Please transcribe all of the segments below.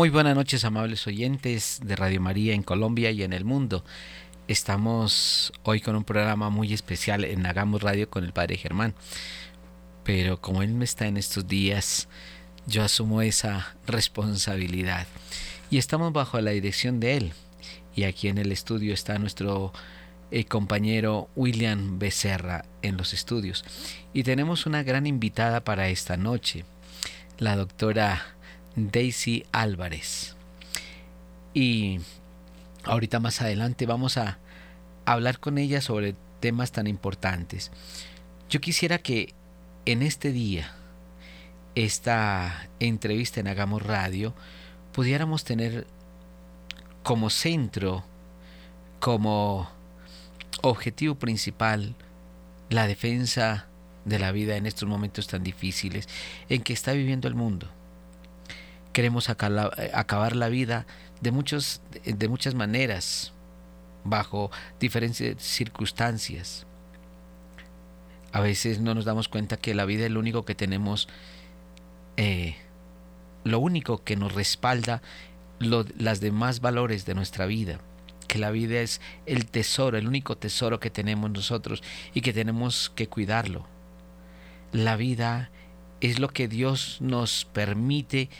Muy buenas noches, amables oyentes de Radio María en Colombia y en el mundo. Estamos hoy con un programa muy especial en Hagamos Radio con el Padre Germán. Pero como él no está en estos días, yo asumo esa responsabilidad. Y estamos bajo la dirección de él. Y aquí en el estudio está nuestro eh, compañero William Becerra en los estudios. Y tenemos una gran invitada para esta noche, la doctora Daisy Álvarez. Y ahorita más adelante vamos a hablar con ella sobre temas tan importantes. Yo quisiera que en este día, esta entrevista en Hagamos Radio, pudiéramos tener como centro, como objetivo principal, la defensa de la vida en estos momentos tan difíciles en que está viviendo el mundo queremos eh, acabar la vida de, muchos, de muchas maneras, bajo diferentes circunstancias. A veces no nos damos cuenta que la vida es lo único que tenemos, eh, lo único que nos respalda las demás valores de nuestra vida. Que la vida es el tesoro, el único tesoro que tenemos nosotros y que tenemos que cuidarlo. La vida es lo que Dios nos permite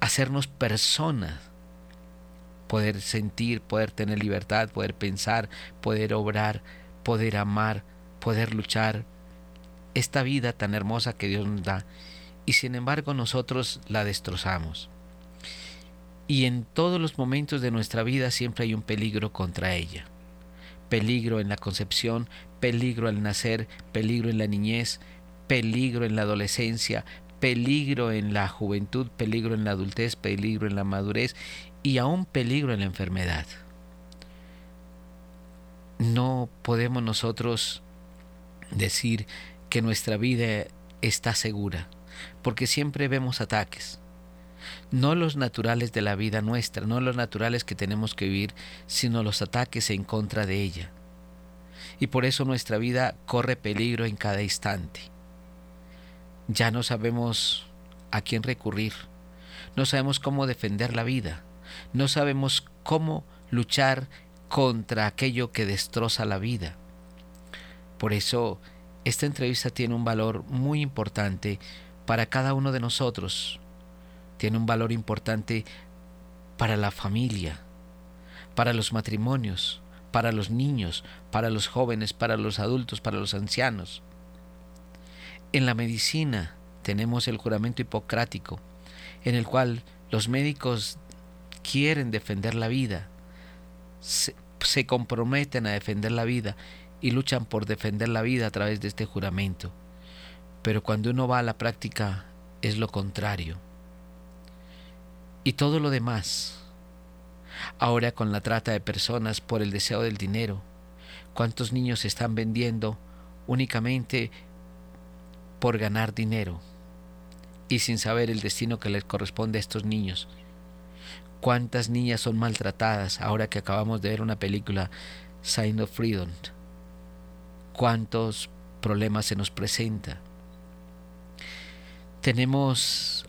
hacernos personas, poder sentir, poder tener libertad, poder pensar, poder obrar, poder amar, poder luchar. Esta vida tan hermosa que Dios nos da y sin embargo nosotros la destrozamos. Y en todos los momentos de nuestra vida siempre hay un peligro contra ella. Peligro en la concepción, peligro al nacer, peligro en la niñez, peligro en la adolescencia, peligro en la juventud, peligro en la adultez, peligro en la madurez y aún peligro en la enfermedad. No podemos nosotros decir que nuestra vida está segura, porque siempre vemos ataques. No los naturales de la vida nuestra, no los naturales que tenemos que vivir, sino los ataques en contra de ella. Y por eso nuestra vida corre peligro en cada instante ya no sabemos a quién recurrir, no sabemos cómo defender la vida, no sabemos cómo luchar contra aquello que destroza la vida. Por eso, esta entrevista tiene un valor muy importante para cada uno de nosotros. Tiene un valor importante para la familia, para los matrimonios, para los niños, para los jóvenes, para los adultos, para los ancianos. En la medicina tenemos el juramento hipocrático, en el cual los médicos quieren defender la vida, se, comprometen a defender la vida y luchan por defender la vida a través de este juramento. Pero cuando uno va a la práctica es lo contrario. Y todo lo demás. Ahora con la trata de personas por el deseo del dinero, ¿cuántos niños se están vendiendo únicamente por ganar dinero y sin saber el destino que les corresponde a estos niños. ¿Cuántas niñas son maltratadas ahora que acabamos de ver una película Sign of Freedom? ¿Cuántos problemas se nos presenta? Tenemos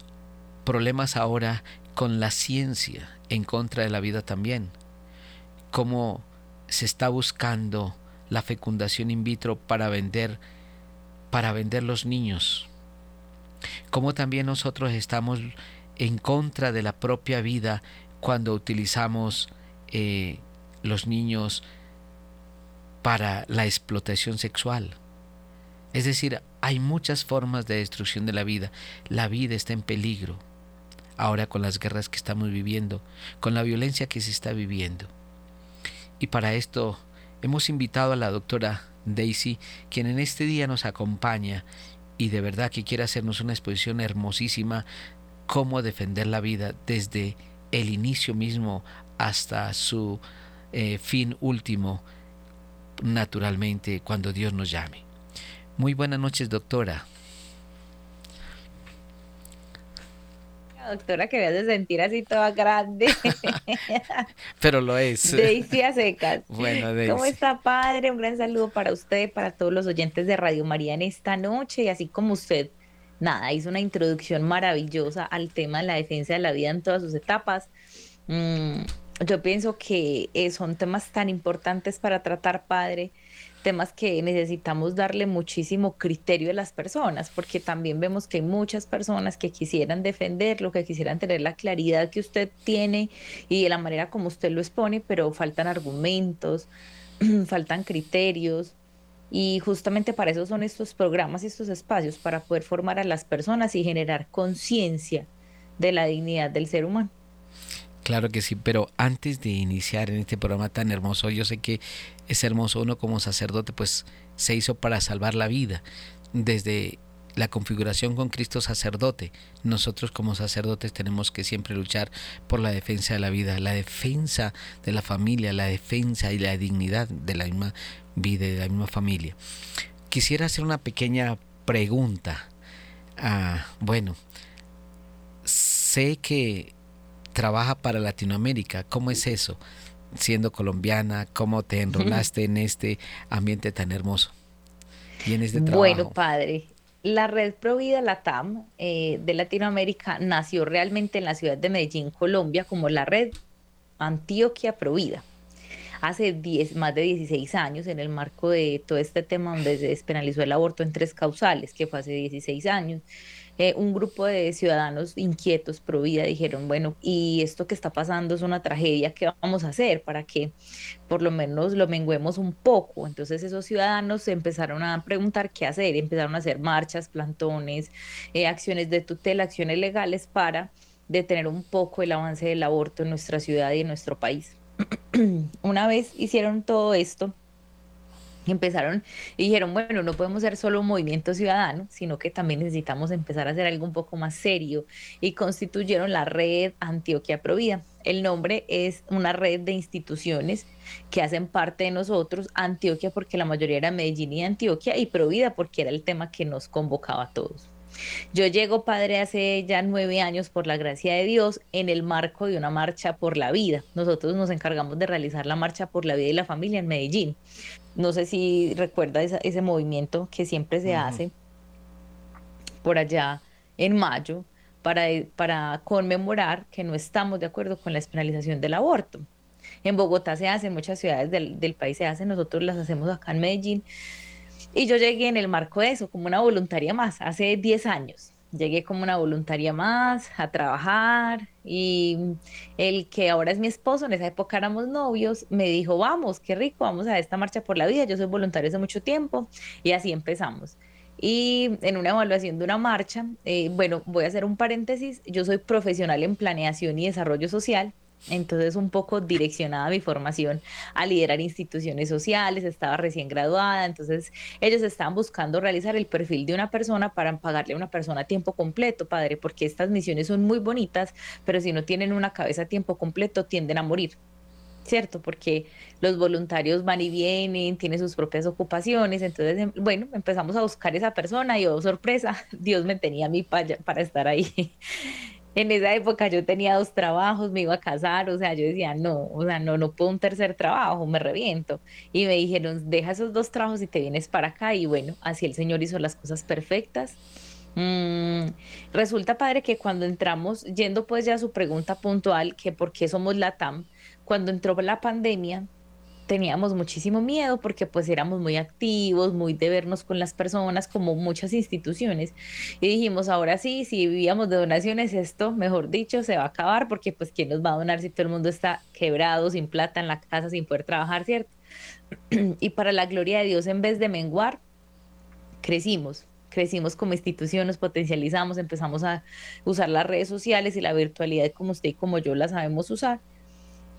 problemas ahora con la ciencia en contra de la vida también. Cómo se está buscando la fecundación in vitro para vender para vender los niños. Como también nosotros estamos en contra de la propia vida cuando utilizamos eh, los niños para la explotación sexual. Es decir, hay muchas formas de destrucción de la vida. La vida está en peligro. Ahora con las guerras que estamos viviendo, con la violencia que se está viviendo. Y para esto hemos invitado a la doctora Daisy, quien en este día nos acompaña y de verdad que quiere hacernos una exposición hermosísima, cómo defender la vida desde el inicio mismo hasta su eh, fin último, naturalmente, cuando Dios nos llame. Muy buenas noches, doctora. Doctora que me hace sentir así toda grande. Pero lo es. Daisy secas. Bueno, Daisy. ¿Cómo está, padre? Un gran saludo para usted, para todos los oyentes de Radio María en esta noche. Y así como usted, nada, hizo una introducción maravillosa al tema de la defensa de la vida en todas sus etapas. Mm, yo pienso que eh, son temas tan importantes para tratar, padre temas que necesitamos darle muchísimo criterio a las personas, porque también vemos que hay muchas personas que quisieran defenderlo, que quisieran tener la claridad que usted tiene y de la manera como usted lo expone, pero faltan argumentos, faltan criterios. Y justamente para eso son estos programas y estos espacios, para poder formar a las personas y generar conciencia de la dignidad del ser humano. Claro que sí, pero antes de iniciar en este programa tan hermoso, yo sé que es hermoso uno como sacerdote, pues se hizo para salvar la vida. Desde la configuración con Cristo sacerdote, nosotros como sacerdotes tenemos que siempre luchar por la defensa de la vida, la defensa de la familia, la defensa y la dignidad de la misma vida y de la misma familia. Quisiera hacer una pequeña pregunta. Ah, bueno, sé que trabaja para Latinoamérica. ¿Cómo es eso? Siendo colombiana, ¿cómo te enrolaste en este ambiente tan hermoso? Este bueno, padre, la red Provida Latam eh, de Latinoamérica nació realmente en la ciudad de Medellín, Colombia, como la red Antioquia Provida. Hace 10, más de 16 años, en el marco de todo este tema donde se despenalizó el aborto en tres causales, que fue hace 16 años, eh, un grupo de ciudadanos inquietos pro vida dijeron, bueno, y esto que está pasando es una tragedia, ¿qué vamos a hacer para que por lo menos lo menguemos un poco? Entonces esos ciudadanos empezaron a preguntar qué hacer, empezaron a hacer marchas, plantones, eh, acciones de tutela, acciones legales para detener un poco el avance del aborto en nuestra ciudad y en nuestro país. Una vez hicieron todo esto, empezaron y dijeron, bueno, no podemos ser solo un movimiento ciudadano, sino que también necesitamos empezar a hacer algo un poco más serio y constituyeron la red Antioquia Provida. El nombre es una red de instituciones que hacen parte de nosotros, Antioquia porque la mayoría era Medellín y Antioquia y Provida porque era el tema que nos convocaba a todos. Yo llego, padre, hace ya nueve años, por la gracia de Dios, en el marco de una marcha por la vida. Nosotros nos encargamos de realizar la marcha por la vida y la familia en Medellín. No sé si recuerda ese movimiento que siempre se hace por allá en mayo para, para conmemorar que no estamos de acuerdo con la despenalización del aborto. En Bogotá se hace, en muchas ciudades del, del país se hace, nosotros las hacemos acá en Medellín. Y yo llegué en el marco de eso, como una voluntaria más, hace 10 años. Llegué como una voluntaria más a trabajar y el que ahora es mi esposo, en esa época éramos novios, me dijo, vamos, qué rico, vamos a esta marcha por la vida, yo soy voluntaria hace mucho tiempo y así empezamos. Y en una evaluación de una marcha, eh, bueno, voy a hacer un paréntesis, yo soy profesional en planeación y desarrollo social entonces, un poco direccionada mi formación a liderar instituciones sociales, estaba recién graduada, entonces ellos estaban buscando realizar el perfil de una persona para pagarle a una persona a tiempo completo, padre, porque estas misiones son muy bonitas, pero si no tienen una cabeza a tiempo completo, tienden a morir. ¿Cierto? Porque los voluntarios van y vienen, tienen sus propias ocupaciones. Entonces, em, bueno, empezamos a buscar esa persona y, oh sorpresa, Dios me tenía a mí para, para estar ahí. En esa época yo tenía dos trabajos, me iba a casar, o sea, yo decía, no, o sea, no, no puedo un tercer trabajo, me reviento. Y me dijeron, deja esos dos trabajos y te vienes para acá. Y bueno, así el Señor hizo las cosas perfectas. Mm, resulta, padre, que cuando entramos, yendo pues ya a su pregunta puntual, que por qué somos la TAM, cuando entró la pandemia, teníamos muchísimo miedo porque pues éramos muy activos, muy de vernos con las personas, como muchas instituciones. Y dijimos, ahora sí, si vivíamos de donaciones, esto, mejor dicho, se va a acabar porque pues ¿quién nos va a donar si todo el mundo está quebrado, sin plata en la casa, sin poder trabajar, ¿cierto? y para la gloria de Dios, en vez de menguar, crecimos, crecimos como institución, nos potencializamos, empezamos a usar las redes sociales y la virtualidad como usted y como yo la sabemos usar.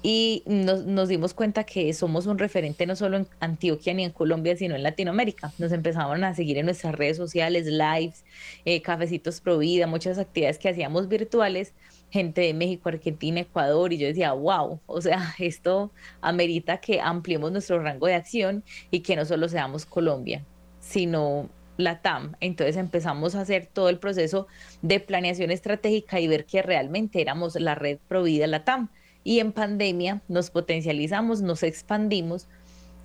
Y nos, dimos cuenta que somos un referente no solo en Antioquia ni en Colombia, sino en Latinoamérica. Nos empezaron a seguir en nuestras redes sociales, lives, eh, cafecitos pro vida, muchas actividades que hacíamos virtuales, gente de México, Argentina, Ecuador, y yo decía, wow, o sea, esto amerita que ampliemos nuestro rango de acción y que no solo seamos Colombia, sino la TAM. Entonces empezamos a hacer todo el proceso de planeación estratégica y ver que realmente éramos la red provida la TAM. Y en pandemia nos potencializamos, nos expandimos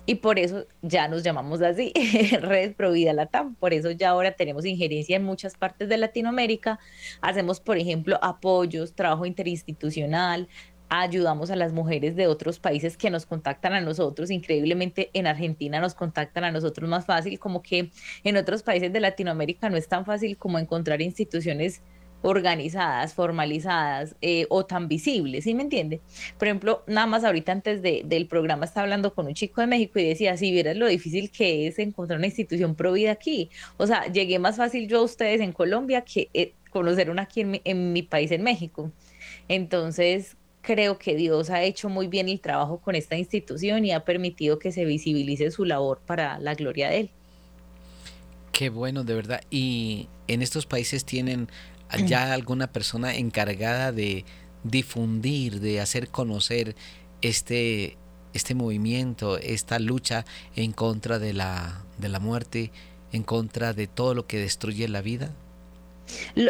y por eso ya nos llamamos así, Red Provida Latam. Por eso ya ahora tenemos injerencia en muchas partes de Latinoamérica. Hacemos, por ejemplo, apoyos, trabajo interinstitucional, ayudamos a las mujeres de otros países que nos contactan a nosotros. Increíblemente en Argentina nos contactan a nosotros más fácil, como que en otros países de Latinoamérica no es tan fácil como encontrar instituciones organizadas, formalizadas eh, o tan visibles, ¿sí me entiende? Por ejemplo, nada más ahorita antes de, del programa estaba hablando con un chico de México y decía, si vieras lo difícil que es encontrar una institución provida aquí, o sea, llegué más fácil yo a ustedes en Colombia que eh, conocer una aquí en en mi país, en México. Entonces, creo que Dios ha hecho muy bien el trabajo con esta institución y ha permitido que se visibilice su labor para la gloria de Él. Qué bueno, de verdad. ¿Y en estos países tienen ya alguna persona encargada de difundir, de hacer conocer este, este movimiento, esta lucha en contra de la, de la muerte, en contra de todo lo que destruye la vida?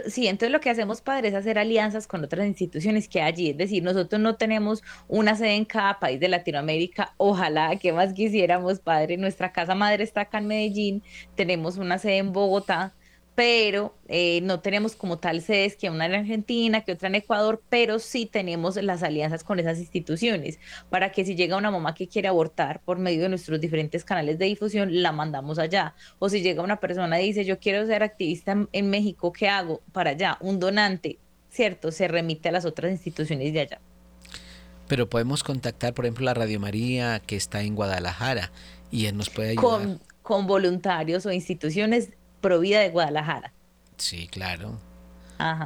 sí, entonces lo que hacemos, padre, es hacer alianzas con otras instituciones que allí, es decir, nosotros no tenemos una sede en cada país de Latinoamérica, ojalá, que más quisiéramos, padre, nuestra casa madre está acá en Medellín, tenemos una sede en Bogotá, pero eh, no tenemos como tal sedes que una en Argentina, que otra en Ecuador, pero sí tenemos las alianzas con esas instituciones para que si llega una mamá que quiere abortar por medio de nuestros diferentes canales de difusión, la mandamos allá. O si llega una persona y dice, yo quiero ser activista en, México, ¿qué hago? Para allá, un donante, ¿cierto? Se remite a las otras instituciones de allá. Pero podemos contactar, por ejemplo, la Radio María que está en Guadalajara y él nos puede ayudar. Con, con voluntarios o instituciones Provida de Guadalajara. Sí, claro.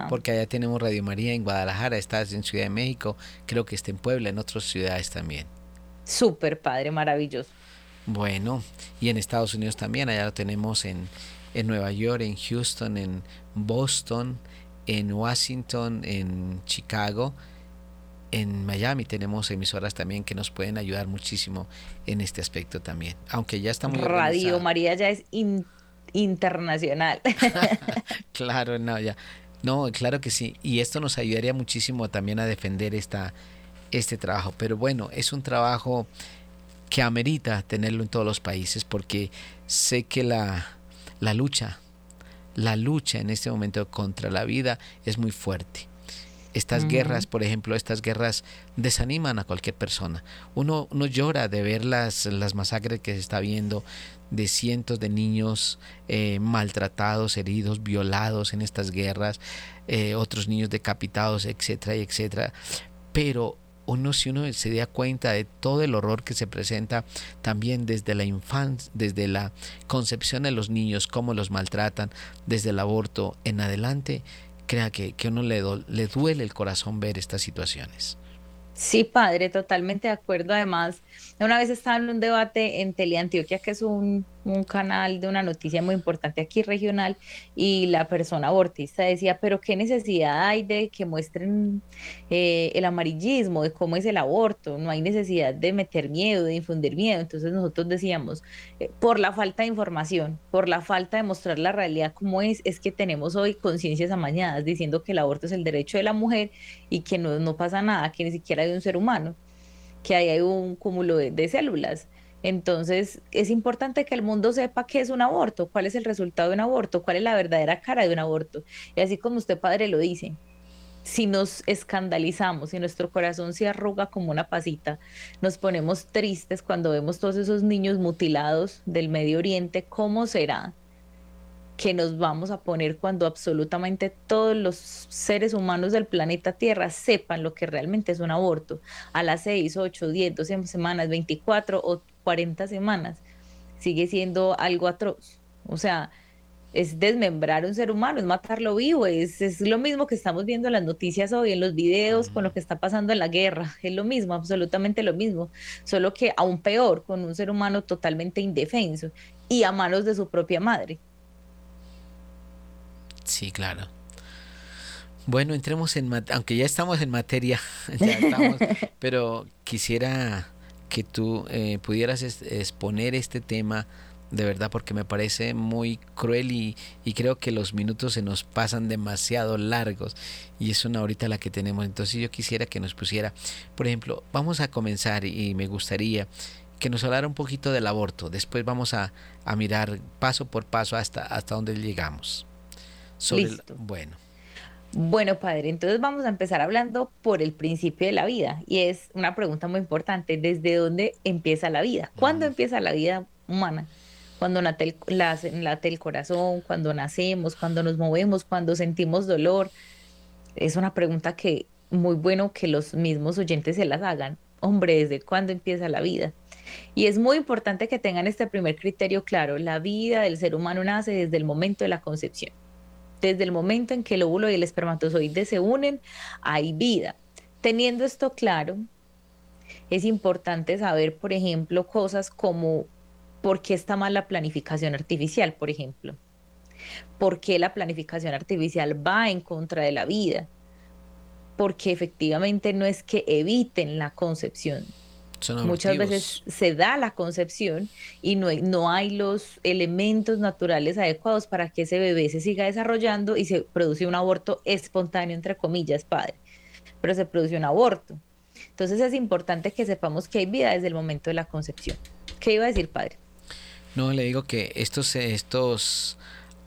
Porque allá tenemos Radio María en Guadalajara, estás en Ciudad de México, creo que está en Puebla, en otras ciudades también. Súper padre, maravilloso. Bueno, y en Estados Unidos también, allá lo tenemos en, en Nueva York, en Houston, en Boston, en Washington, en Chicago, en Miami tenemos emisoras también que nos pueden ayudar muchísimo en este aspecto también, aunque ya está muy Radio María ya es internacional. claro, no, ya. No, claro que sí. Y esto nos ayudaría muchísimo también a defender esta, este trabajo. Pero bueno, es un trabajo que amerita tenerlo en todos los países porque sé que la, la lucha, la lucha en este momento contra la vida es muy fuerte. Estas guerras, por ejemplo, estas guerras desaniman a cualquier persona. Uno, uno llora de ver las, las masacres que se está viendo, de cientos de niños eh, maltratados, heridos, violados en estas guerras, eh, otros niños decapitados, etcétera, etcétera. Pero uno, si uno se da cuenta de todo el horror que se presenta también desde la infancia, desde la concepción de los niños, cómo los maltratan, desde el aborto en adelante, crea que, que uno le, le duele el corazón ver estas situaciones. Sí, padre, totalmente de acuerdo. Además, una vez estaba en un debate en Teleantioquia, que es un, un, canal de una noticia muy importante aquí regional, y la persona abortista decía, pero qué necesidad hay de que muestren eh, el amarillismo, de cómo es el aborto, no hay necesidad de meter miedo, de infundir miedo. Entonces nosotros decíamos, eh, por la falta de información, por la falta de mostrar la realidad como es, es que tenemos hoy conciencias amañadas diciendo que el aborto es el derecho de la mujer y que no, no pasa nada, que ni siquiera hay un ser humano que ahí hay un cúmulo de, células. Entonces, es importante que el mundo sepa qué es un aborto, cuál es el resultado de un aborto, cuál es la verdadera cara de un aborto. Y así como usted, padre, lo dice, si nos escandalizamos, si nuestro corazón se arruga como una pasita, nos ponemos tristes cuando vemos todos esos niños mutilados del Medio Oriente, ¿cómo será que nos vamos a poner cuando absolutamente todos los seres humanos del planeta Tierra sepan lo que realmente es un aborto a las 6, 8, 10, 12 semanas, 24 o 40 semanas. Sigue siendo algo atroz. O sea, es desmembrar un ser humano, es matarlo vivo, es, es lo mismo que estamos viendo en las noticias hoy, en los videos, con lo que está pasando en la guerra, es lo mismo, absolutamente lo mismo, solo que aún peor, con un ser humano totalmente indefenso y a manos de su propia madre. Sí, claro. Bueno, entremos en aunque ya estamos en materia, pero quisiera que tú eh, pudieras exponer este tema de verdad porque me parece muy cruel y, creo que los minutos se nos pasan demasiado largos y es una horita la que tenemos. Entonces yo quisiera que nos pusiera, por ejemplo, vamos a comenzar y me gustaría que nos hablara un poquito del aborto. Después vamos a, mirar paso por paso hasta, hasta donde llegamos. Listo. bueno. Bueno, padre, entonces vamos a empezar hablando por el principio de la vida y es una pregunta muy importante, ¿desde dónde empieza la vida? ¿Cuándo empieza la vida humana? cuando late el, late el corazón, cuando nacemos, cuando nos movemos, cuando sentimos dolor. Es una pregunta que muy bueno que los mismos oyentes se las hagan. Hombre, ¿desde cuándo empieza la vida? Y es muy importante que tengan este primer criterio claro. La vida del ser humano nace desde el momento de la concepción. Desde el momento en que el óvulo y el espermatozoide se unen, hay vida. Teniendo esto claro, es importante saber, por ejemplo, cosas como ¿Por qué está mal la planificación artificial, por ejemplo? ¿Por qué la planificación artificial va en contra de la vida? Porque efectivamente no es que eviten la concepción. Muchas veces se da la concepción y no hay, no hay los elementos naturales adecuados para que ese bebé se siga desarrollando y se produce un aborto espontáneo, entre comillas, padre. Pero se produce un aborto. Entonces es importante que sepamos que hay vida desde el momento de la concepción. ¿Qué iba a decir, padre? No, le digo que estos, estos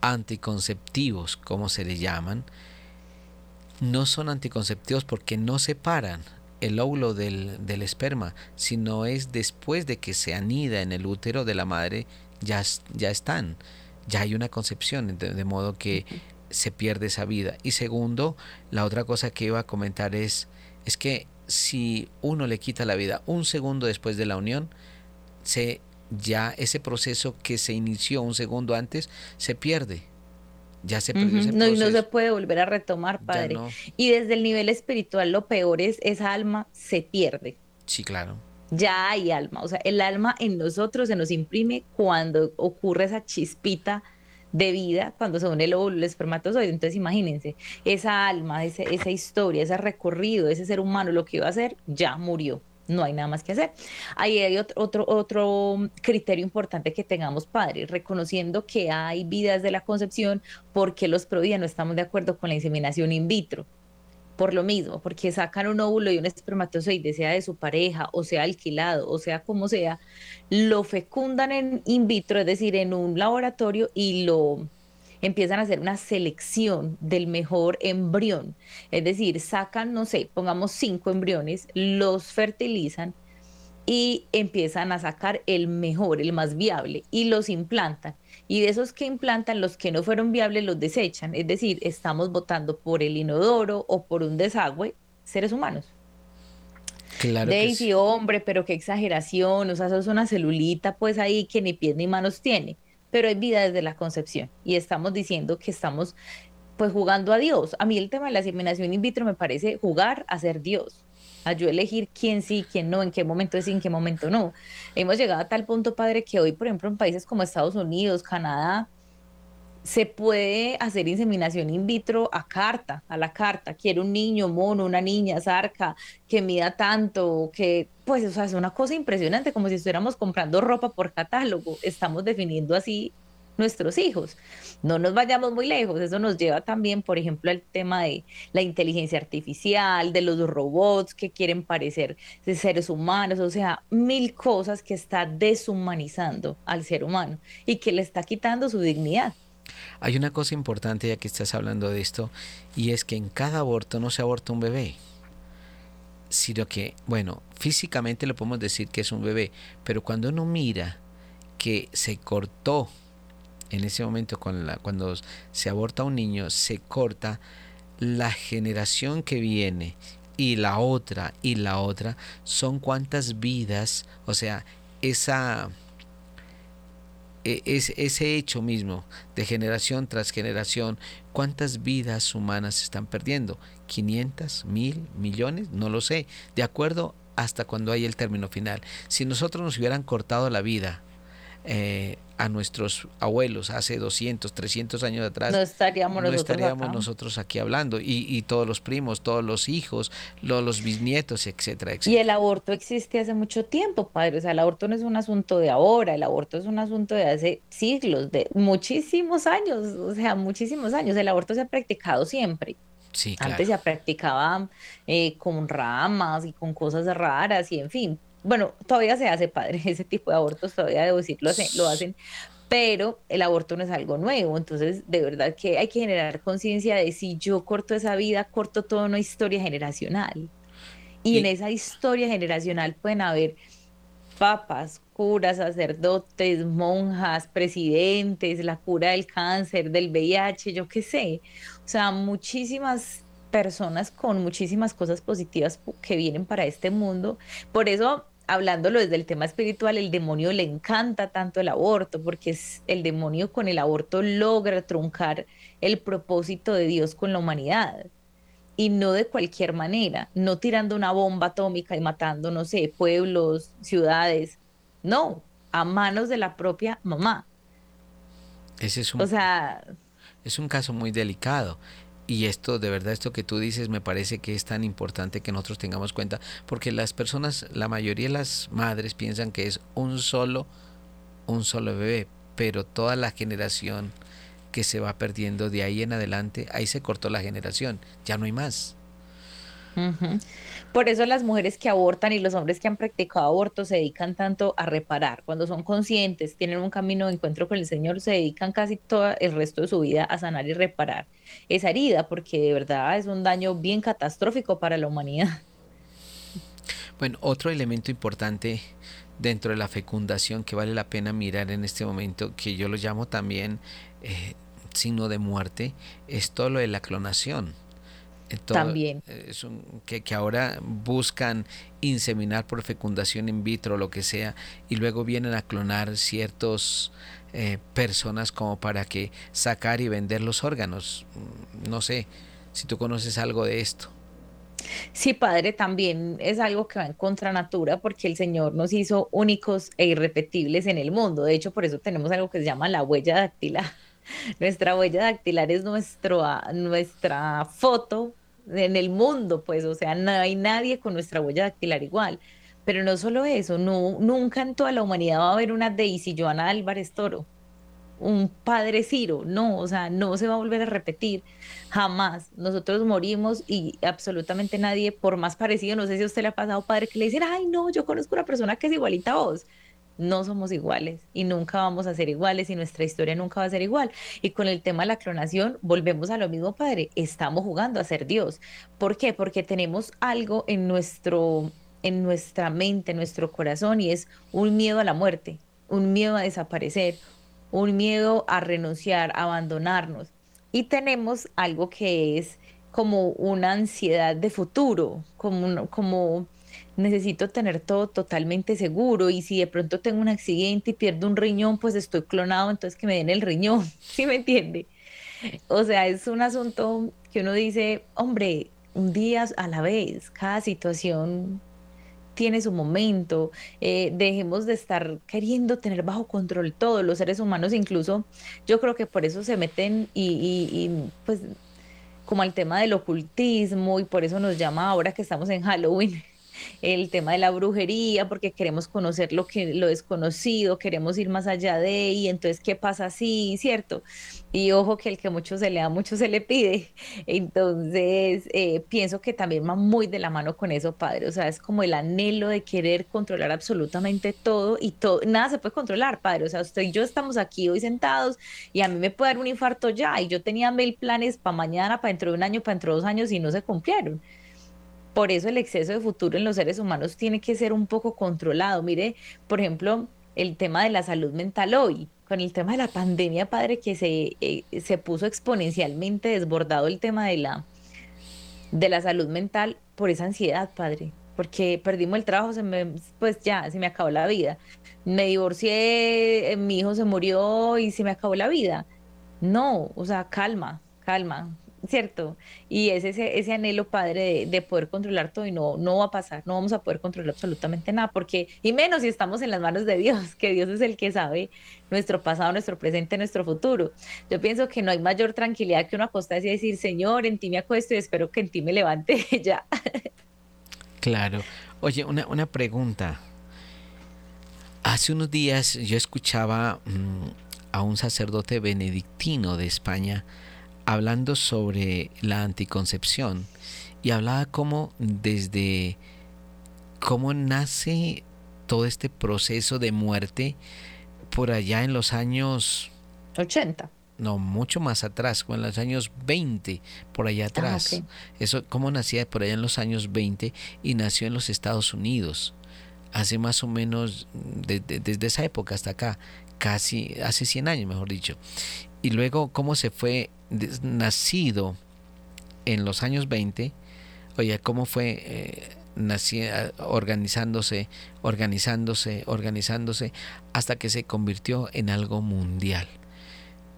anticonceptivos, como se les llaman, no son anticonceptivos porque no separan el óvulo del, del, esperma, sino es después de que se anida en el útero de la madre, ya, ya están, ya hay una concepción, de, de modo que se pierde esa vida. Y segundo, la otra cosa que iba a comentar es, es que si uno le quita la vida un segundo después de la unión, se ya ese proceso que se inició un segundo antes se pierde. Ya se perdió ese no, y no se puede volver a retomar, padre. Y desde el nivel espiritual lo peor es esa alma se pierde. Sí, claro. Ya hay alma, o sea, el alma en nosotros se nos imprime cuando ocurre esa chispita de vida cuando se une el óvulo, el espermatozoide. Entonces imagínense, esa alma, esa historia, ese recorrido, ese ser humano, lo que iba a hacer, ya murió no hay nada más que hacer. Ahí hay otro, otro, criterio importante que tengamos padres, reconociendo que hay vidas de la concepción porque los pro no estamos de acuerdo con la inseminación in vitro. Por lo mismo, porque sacan un óvulo y un espermatozoide, sea de su pareja, o sea alquilado, o sea como sea, lo fecundan en in vitro, es decir, en un laboratorio y lo empiezan a hacer una selección del mejor embrión. Es decir, sacan, no sé, pongamos cinco embriones, los fertilizan y empiezan a sacar el mejor, el más viable, y los implantan. Y de esos que implantan, los que no fueron viables los desechan. Es decir, estamos votando por el inodoro o por un desagüe seres humanos. Claro Daisy, hombre, pero qué exageración, o sea, eso es una celulita pues ahí que ni pies ni manos tiene pero hay vida desde la concepción y estamos diciendo que estamos pues jugando a Dios. A mí el tema de la inseminación in vitro me parece jugar a ser Dios, a yo elegir quién sí, quién no, en qué momento sí, en qué momento no. Hemos llegado a tal punto, padre, que hoy, por ejemplo, en países como Estados Unidos, Canadá, se puede hacer inseminación in vitro a carta, a la carta. Quiero un niño mono, una niña zarca, que mida tanto, que pues o sea, es una cosa impresionante, como si estuviéramos comprando ropa por catálogo. Estamos definiendo así nuestros hijos. No nos vayamos muy lejos, eso nos lleva también, por ejemplo, al tema de la inteligencia artificial, de los robots que quieren parecer seres humanos, o sea, mil cosas que está deshumanizando al ser humano y que le está quitando su dignidad. Hay una cosa importante ya que estás hablando de esto y es que en cada aborto no se aborta un bebé, sino que, bueno, físicamente le podemos decir que es un bebé, pero cuando uno mira que se cortó en ese momento cuando se aborta un niño, se corta la generación que viene y la otra y la otra son cuántas vidas, o sea, esa es, ese hecho mismo de generación tras generación, ¿cuántas vidas humanas se están perdiendo? ¿500? ¿1000? ¿Millones? No lo sé. De acuerdo hasta cuando hay el término final. Si nosotros nos hubieran cortado la vida eh, a nuestros abuelos hace 200, 300 años atrás, no estaríamos, nosotros, aquí hablando. Y, todos los primos, todos los hijos, los, bisnietos, etcétera, etcétera. Y el aborto existe hace mucho tiempo, padre. O sea, el aborto no es un asunto de ahora, el aborto es un asunto de hace siglos, de muchísimos años, o sea, muchísimos años. El aborto se ha practicado siempre. Sí, Antes se practicaba eh, con ramas y con cosas raras y en fin, bueno, todavía se hace padre, ese tipo de abortos todavía debo decirlo, lo hacen, pero el aborto no es algo nuevo, entonces de verdad que hay que generar conciencia de si yo corto esa vida, corto toda una historia generacional. Y, en esa historia generacional pueden haber papas, curas, sacerdotes, monjas, presidentes, la cura del cáncer, del VIH, yo qué sé. O sea, muchísimas personas con muchísimas cosas positivas que vienen para este mundo. Por eso hablándolo desde el tema espiritual, el demonio le encanta tanto el aborto, porque es, el demonio con el aborto logra truncar el propósito de Dios con la humanidad. Y no de cualquier manera, no tirando una bomba atómica y matando, no sé, pueblos, ciudades, no, a manos de la propia mamá. Ese es un, o sea, es un caso muy delicado y esto, de verdad, esto que tú dices me parece que es tan importante que nosotros tengamos cuenta, porque las personas, la mayoría de las madres piensan que es un solo, un solo bebé, pero toda la generación que se va perdiendo de ahí en adelante, ahí se cortó la generación, ya no hay más. Por eso las mujeres que abortan y los hombres que han practicado aborto se dedican tanto a reparar. Cuando son conscientes, tienen un camino de encuentro con el Señor, se dedican casi todo el resto de su vida a sanar y reparar esa herida, porque de verdad es un daño bien catastrófico para la humanidad. Bueno, otro elemento importante dentro de la fecundación que vale la pena mirar en este momento, que yo lo llamo también eh, signo de muerte, es todo lo de la clonación. También. Es que, que, ahora buscan inseminar por fecundación in vitro, lo que sea, y luego vienen a clonar ciertos eh, personas como para que sacar y vender los órganos. Mm, no sé si tú conoces algo de esto. Sí, padre, también es algo que va en contra natura porque el Señor nos hizo únicos e irrepetibles en el mundo. De hecho, por eso tenemos algo que se llama la huella dactilar. Nuestra huella dactilar es nuestro, ah, nuestra foto en el mundo, pues, o sea, no hay nadie con nuestra huella dactilar igual. Pero no solo eso, no, nunca en toda la humanidad va a haber una Daisy Joana Álvarez Toro, un padre Ciro, no, o sea, no se va a volver a repetir, jamás. Nosotros morimos y absolutamente nadie, por más parecido, no sé si a usted le ha pasado, padre, que le dicen, ay, no, yo conozco una persona que es igualita a vos. No somos iguales y nunca vamos a ser iguales y nuestra historia nunca va a ser igual. Y con el tema de la clonación, volvemos a lo mismo, padre, estamos jugando a ser Dios. ¿Por qué? Porque tenemos algo en nuestro en nuestra mente, en nuestro corazón, y es un miedo a la muerte, un miedo a desaparecer, un miedo a renunciar, a abandonarnos. Y tenemos algo que es como una ansiedad de futuro, como, como necesito tener todo totalmente seguro y si de pronto tengo un accidente y pierdo un riñón, pues estoy clonado, entonces que me den el riñón, ¿sí me entiende? O sea, es un asunto que uno dice, hombre, un día a la vez, cada situación tiene su momento, eh, dejemos de estar queriendo tener bajo control todos los seres humanos, incluso yo creo que por eso se meten y, y pues como al tema del ocultismo y por eso nos llama ahora que estamos en Halloween el tema de la brujería, porque queremos conocer lo que lo desconocido, queremos ir más allá de, y entonces, ¿qué pasa así? ¿Cierto? Y ojo que el que mucho se le da, mucho se le pide. Entonces, eh, pienso que también va muy de la mano con eso, padre. O sea, es como el anhelo de querer controlar absolutamente todo y todo, nada se puede controlar, padre. O sea, usted y yo estamos aquí hoy sentados y a mí me puede dar un infarto ya. Y yo tenía mil planes para mañana, para dentro de un año, para dentro de dos años y no se cumplieron. Por eso el exceso de futuro en los seres humanos tiene que ser un poco controlado. Mire, por ejemplo, el tema de la salud mental hoy, con el tema de la pandemia, padre, que se, eh, se puso exponencialmente desbordado el tema de la, de la salud mental por esa ansiedad, padre. porque perdimos el trabajo, se me, pues ya, se me acabó la vida. Me divorcié, eh, mi hijo se murió y se me acabó la vida. No, o sea, calma, calma, ¿cierto? Y es ese, ese anhelo, Padre, de, poder controlar todo y no, no va a pasar, no vamos a poder controlar absolutamente nada, porque, y menos si estamos en las manos de Dios, que Dios es el que sabe nuestro pasado, nuestro presente, nuestro futuro. Yo pienso que no hay mayor tranquilidad que uno acostarse y decir, Señor, en ti me acuesto y espero que en ti me levante ya. Claro. Oye, una, una pregunta. Hace unos días yo escuchaba mm, a un sacerdote benedictino de España, hablando sobre la anticoncepción y hablaba cómo desde cómo nace todo este proceso de muerte por allá en los años 80. No, mucho más atrás, en los años 20, por allá ah, atrás. Eso, cómo nacía por allá en los años 20 y nació en los Estados Unidos. Hace más o menos, desde esa época hasta acá, casi, hace 100 años, mejor dicho. Y luego cómo se fue nacido en los años 20, oye, cómo fue eh, organizándose, organizándose, organizándose, hasta que se convirtió en algo mundial,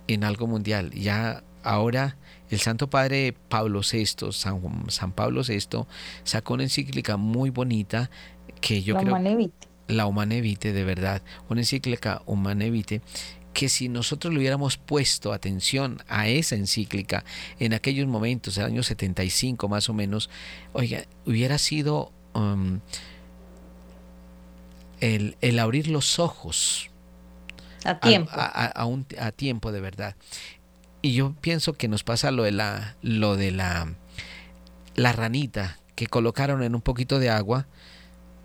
en algo mundial. Ya ahora el Santo Padre Pablo VI, San, San Pablo VI, sacó una encíclica muy bonita que yo creo... La Humanevite, de verdad, una encíclica Humanevite que si nosotros le hubiéramos puesto atención a esa encíclica en aquellos momentos, el año 75 más o menos, oiga, hubiera sido um, el, abrir los ojos. A tiempo. A, un, a, tiempo, de verdad. Y yo pienso que nos pasa lo de la, lo de la, la ranita que colocaron en un poquito de agua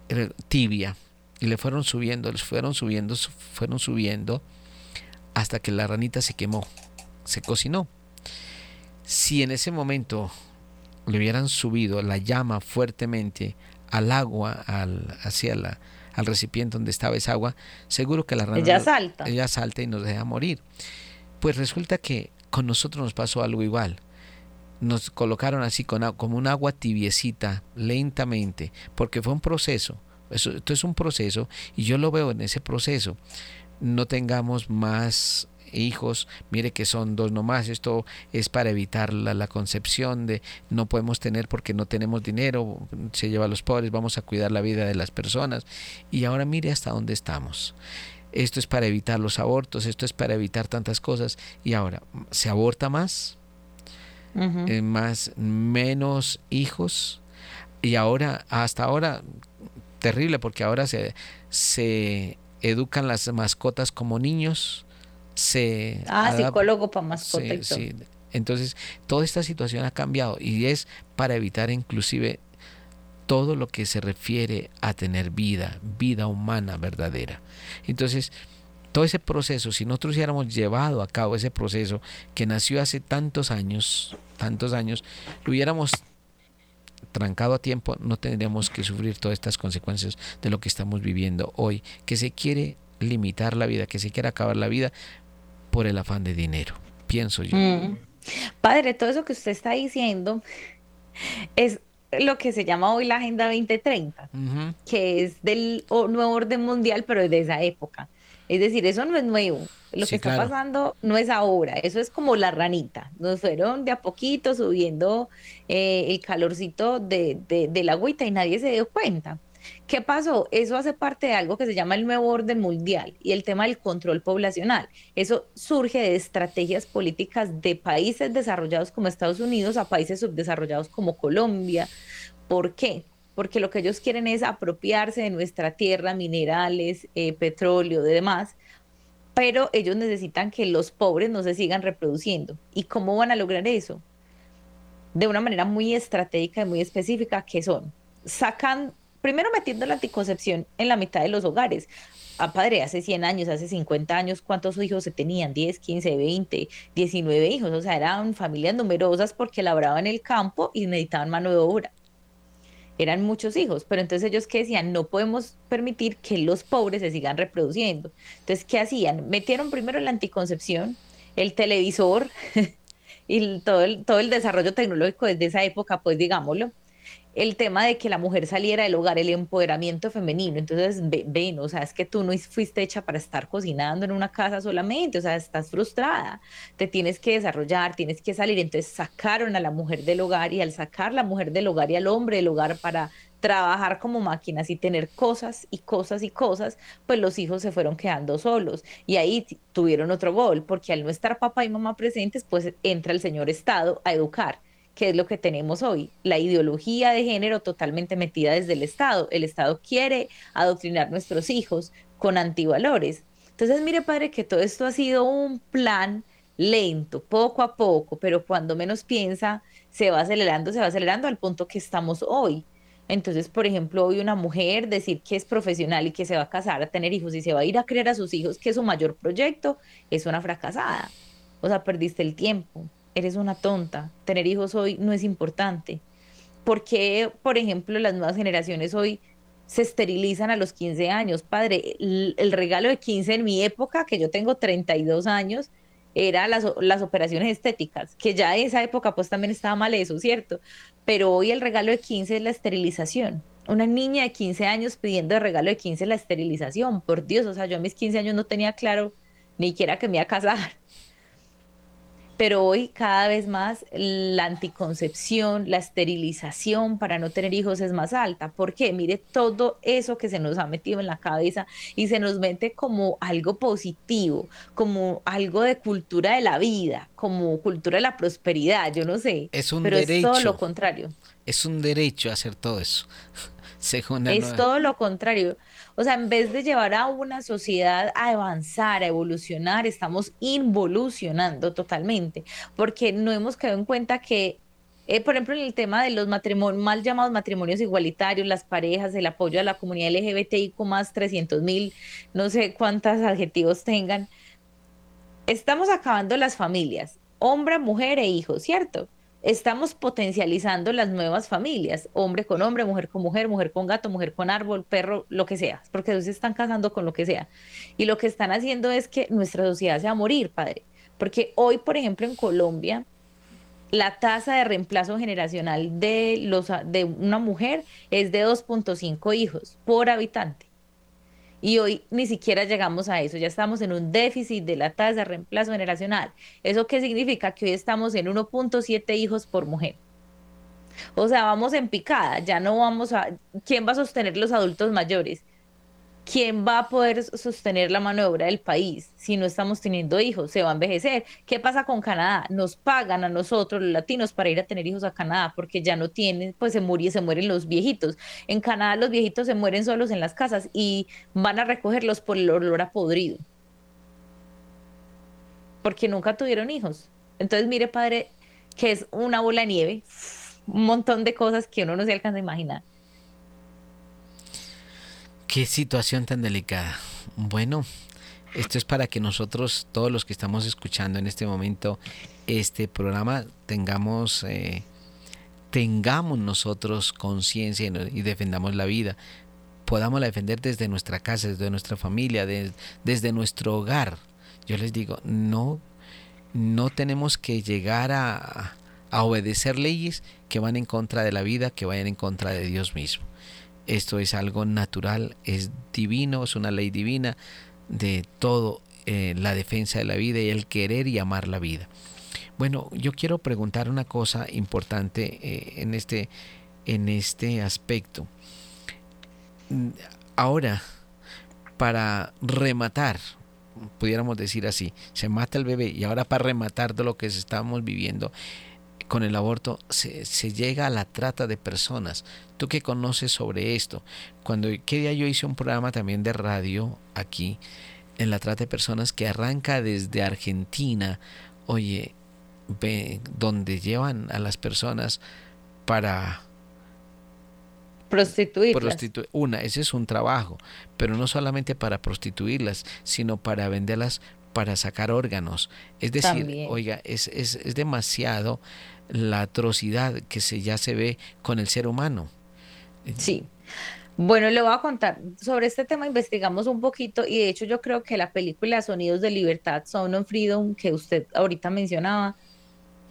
eh, tibia y le fueron subiendo, les fueron subiendo, fueron subiendo hasta que la ranita se quemó, se cocinó. Si en ese momento le hubieran subido la llama fuertemente al agua, al, hacia la, al recipiente donde estaba esa agua, seguro que la rana ella salta. ella salta y nos deja morir. Pues resulta que con nosotros nos pasó algo igual. Nos colocaron así con, como un agua tibiecita, lentamente, porque fue un proceso. Eso, esto es un proceso y yo lo veo en ese proceso no tengamos más hijos, mire que son dos nomás, esto es para evitar la, concepción de no podemos tener porque no tenemos dinero, se lleva a los pobres, vamos a cuidar la vida de las personas. Y ahora mire hasta dónde estamos. Esto es para evitar los abortos, esto es para evitar tantas cosas. Y ahora se aborta más, eh, más menos hijos. Y ahora hasta ahora terrible porque ahora se se educan las mascotas como niños, se... Ah, psicólogo para mascotas. Sí, Entonces, toda esta situación ha cambiado y es para evitar inclusive todo lo que se refiere a tener vida, vida humana verdadera. Entonces, todo ese proceso, si nosotros hubiéramos llevado a cabo ese proceso que nació hace tantos años, tantos años, lo hubiéramos trancado a tiempo, no tendríamos que sufrir todas estas consecuencias de lo que estamos viviendo hoy, que se quiere limitar la vida, que se quiere acabar la vida por el afán de dinero, pienso yo. Mm. Padre, todo eso que usted está diciendo es lo que se llama hoy la Agenda 2030, que es del nuevo orden mundial, pero es de esa época. Es decir, eso no es nuevo. Lo que está pasando no es ahora, eso es como la ranita. Nos fueron de a poquito subiendo eh, el calorcito de, de, la agüita y nadie se dio cuenta. ¿Qué pasó? Eso hace parte de algo que se llama el nuevo orden mundial y el tema del control poblacional. Eso surge de estrategias políticas de países desarrollados como Estados Unidos a países subdesarrollados como Colombia. ¿Por qué? Porque lo que ellos quieren es apropiarse de nuestra tierra, minerales, eh, petróleo, de demás, pero ellos necesitan que los pobres no se sigan reproduciendo. ¿Y cómo van a lograr eso? De una manera muy estratégica y muy específica, que son, sacan, primero metiendo la anticoncepción en la mitad de los hogares. Ah, padre, hace 100 años, hace 50 años, ¿cuántos hijos se tenían? 10, 15, 20, 19 hijos. O sea, eran familias numerosas porque labraban el campo y necesitaban mano de obra eran muchos hijos, pero entonces ellos que decían, no podemos permitir que los pobres se sigan reproduciendo. Entonces, ¿qué hacían? Metieron primero la anticoncepción, el televisor y todo el, todo el desarrollo tecnológico desde esa época, pues digámoslo. El tema de que la mujer saliera del hogar, el empoderamiento femenino. Entonces, ven, o sea, es que tú no fuiste hecha para estar cocinando en una casa solamente, o sea, estás frustrada, te tienes que desarrollar, tienes que salir. Entonces, sacaron a la mujer del hogar y al sacar la mujer del hogar y al hombre del hogar para trabajar como máquinas y tener cosas y cosas y cosas, pues los hijos se fueron quedando solos y ahí tuvieron otro gol, porque al no estar papá y mamá presentes, pues entra el señor Estado a educar que es lo que tenemos hoy, la ideología de género totalmente metida desde el Estado. El Estado quiere adoctrinar nuestros hijos con antivalores. Entonces, mire, padre, que todo esto ha sido un plan lento, poco a poco, pero cuando menos piensa, se va acelerando, se va acelerando al punto que estamos hoy. Entonces, por ejemplo, hoy una mujer decir que es profesional y que se va a casar, a tener hijos y se va a ir a creer a sus hijos que es su mayor proyecto, es una fracasada. O sea, perdiste el tiempo eres una tonta, tener hijos hoy no es importante. ¿Por qué, por ejemplo, las nuevas generaciones hoy se esterilizan a los 15 años? Padre, el, regalo de 15 en mi época, que yo tengo 32 años, era las, las, operaciones estéticas, que ya en esa época pues también estaba mal eso, ¿cierto? Pero hoy el regalo de 15 es la esterilización. Una niña de 15 años pidiendo el regalo de 15 la esterilización, por Dios, o sea, yo a mis 15 años no tenía claro ni siquiera que me iba a casar pero hoy cada vez más la anticoncepción, la esterilización para no tener hijos es más alta. ¿Por qué? Mire todo eso que se nos ha metido en la cabeza y se nos mete como algo positivo, como algo de cultura de la vida, como cultura de la prosperidad, yo no sé. Es un pero derecho. es todo lo contrario. Es un derecho hacer todo eso. Es todo lo contrario. O sea, en vez de llevar a una sociedad a avanzar, a evolucionar, estamos involucionando totalmente, porque no hemos quedado en cuenta que eh, por ejemplo, en el tema de los matrimonios, mal llamados matrimonios igualitarios, las parejas, el apoyo a la comunidad LGBTI con más 300 mil, no sé cuántos adjetivos tengan, estamos acabando las familias, hombre, mujer e hijos, ¿cierto? Estamos potencializando las nuevas familias, hombre con hombre, mujer con mujer, mujer con gato, mujer con árbol, perro, lo que sea, porque ellos se están casando con lo que sea. Y lo que están haciendo es que nuestra sociedad se va a morir, padre. Porque hoy, por ejemplo, en Colombia, la tasa de reemplazo generacional de, los, de una mujer es de 2.5 hijos por habitante. Y hoy ni siquiera llegamos a eso, ya estamos en un déficit de la tasa de reemplazo generacional. ¿Eso qué significa? Que hoy estamos en 1.7 hijos por mujer. O sea, vamos en picada, ya no vamos a... ¿Quién va a sostener los adultos mayores? ¿Quién va a poder sostener la mano obra del país si no estamos teniendo hijos? Se va a envejecer. ¿Qué pasa con Canadá? Nos pagan a nosotros, los latinos, para ir a tener hijos a Canadá porque ya no tienen, pues se se mueren los viejitos. En Canadá los viejitos se mueren solos en las casas y van a recogerlos por el olor a podrido. Porque nunca tuvieron hijos. Entonces, mire, padre, que es una bola de nieve, un montón de cosas que uno no se alcanza a imaginar. Qué situación tan delicada. Bueno, esto es para que nosotros, todos los que estamos escuchando en este momento este programa, tengamos, eh, tengamos nosotros conciencia y defendamos la vida. Podamos la defender desde nuestra casa, desde nuestra familia, desde nuestro hogar. Yo les digo, no, no tenemos que llegar a, a obedecer leyes que van en contra de la vida, que vayan en contra de Dios mismo. Esto es algo natural, es divino, es una ley divina de todo eh, la defensa de la vida y el querer y amar la vida. Bueno, yo quiero preguntar una cosa importante eh, en, este, en este aspecto. Ahora, para rematar, pudiéramos decir así, se mata el bebé y ahora para rematar de lo que estamos viviendo, con el aborto se, llega a la trata de personas. ¿Tú qué conoces sobre esto? Cuando qué día yo hice un programa también de radio aquí en la trata de personas que arranca desde Argentina, oye, ve donde llevan a las personas para prostituirlas. una, ese es un trabajo, pero no solamente para prostituirlas, sino para venderlas para sacar órganos. Es decir, oiga, es, es, es demasiado la atrocidad que se, ya se ve con el ser humano. Sí. Bueno, le voy a contar, sobre este tema investigamos un poquito y de hecho yo creo que la película Sonidos de Libertad, Sound of Freedom, que usted ahorita mencionaba,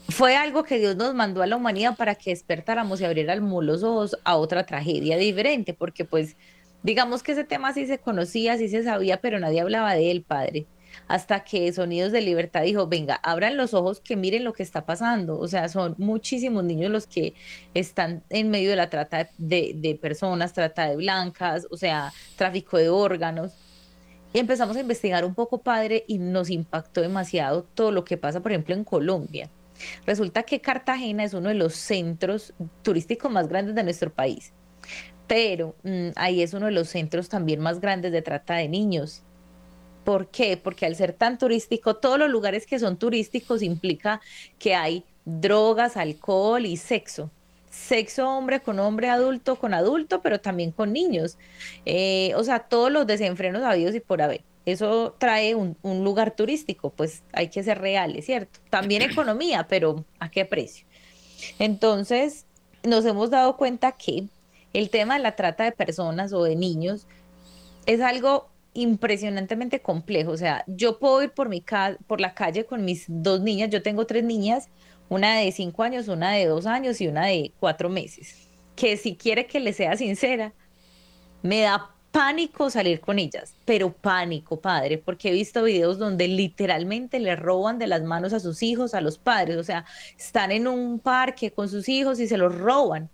fue algo que Dios nos mandó a la humanidad para que despertáramos y abriéramos los ojos a otra tragedia diferente, porque pues digamos que ese tema sí se conocía, sí se sabía, pero nadie hablaba de él, Padre hasta que Sonidos de Libertad dijo, venga, abran los ojos que miren lo que está pasando. O sea, son muchísimos niños los que están en medio de la trata de, de personas, trata de blancas, o sea, tráfico de órganos. Y empezamos a investigar un poco, padre, y nos impactó demasiado todo lo que pasa, por ejemplo, en Colombia. Resulta que Cartagena es uno de los centros turísticos más grandes de nuestro país, pero mm, ahí es uno de los centros también más grandes de trata de niños. ¿Por qué? Porque al ser tan turístico, todos los lugares que son turísticos implica que hay drogas, alcohol y sexo. Sexo hombre con hombre, adulto con adulto, pero también con niños. Eh, o sea, todos los desenfrenos habidos y por haber. Eso trae un, un lugar turístico, pues hay que ser reales, ¿cierto? También economía, pero ¿a qué precio? Entonces, nos hemos dado cuenta que el tema de la trata de personas o de niños es algo impresionantemente complejo. O sea, yo puedo ir por, mi por la calle con mis dos niñas, yo tengo tres niñas, una de cinco años, una de dos años y una de cuatro meses, que si quiere que le sea sincera, me da pánico salir con ellas, pero pánico, padre, porque he visto videos donde literalmente le roban de las manos a sus hijos, a los padres, o sea, están en un parque con sus hijos y se los roban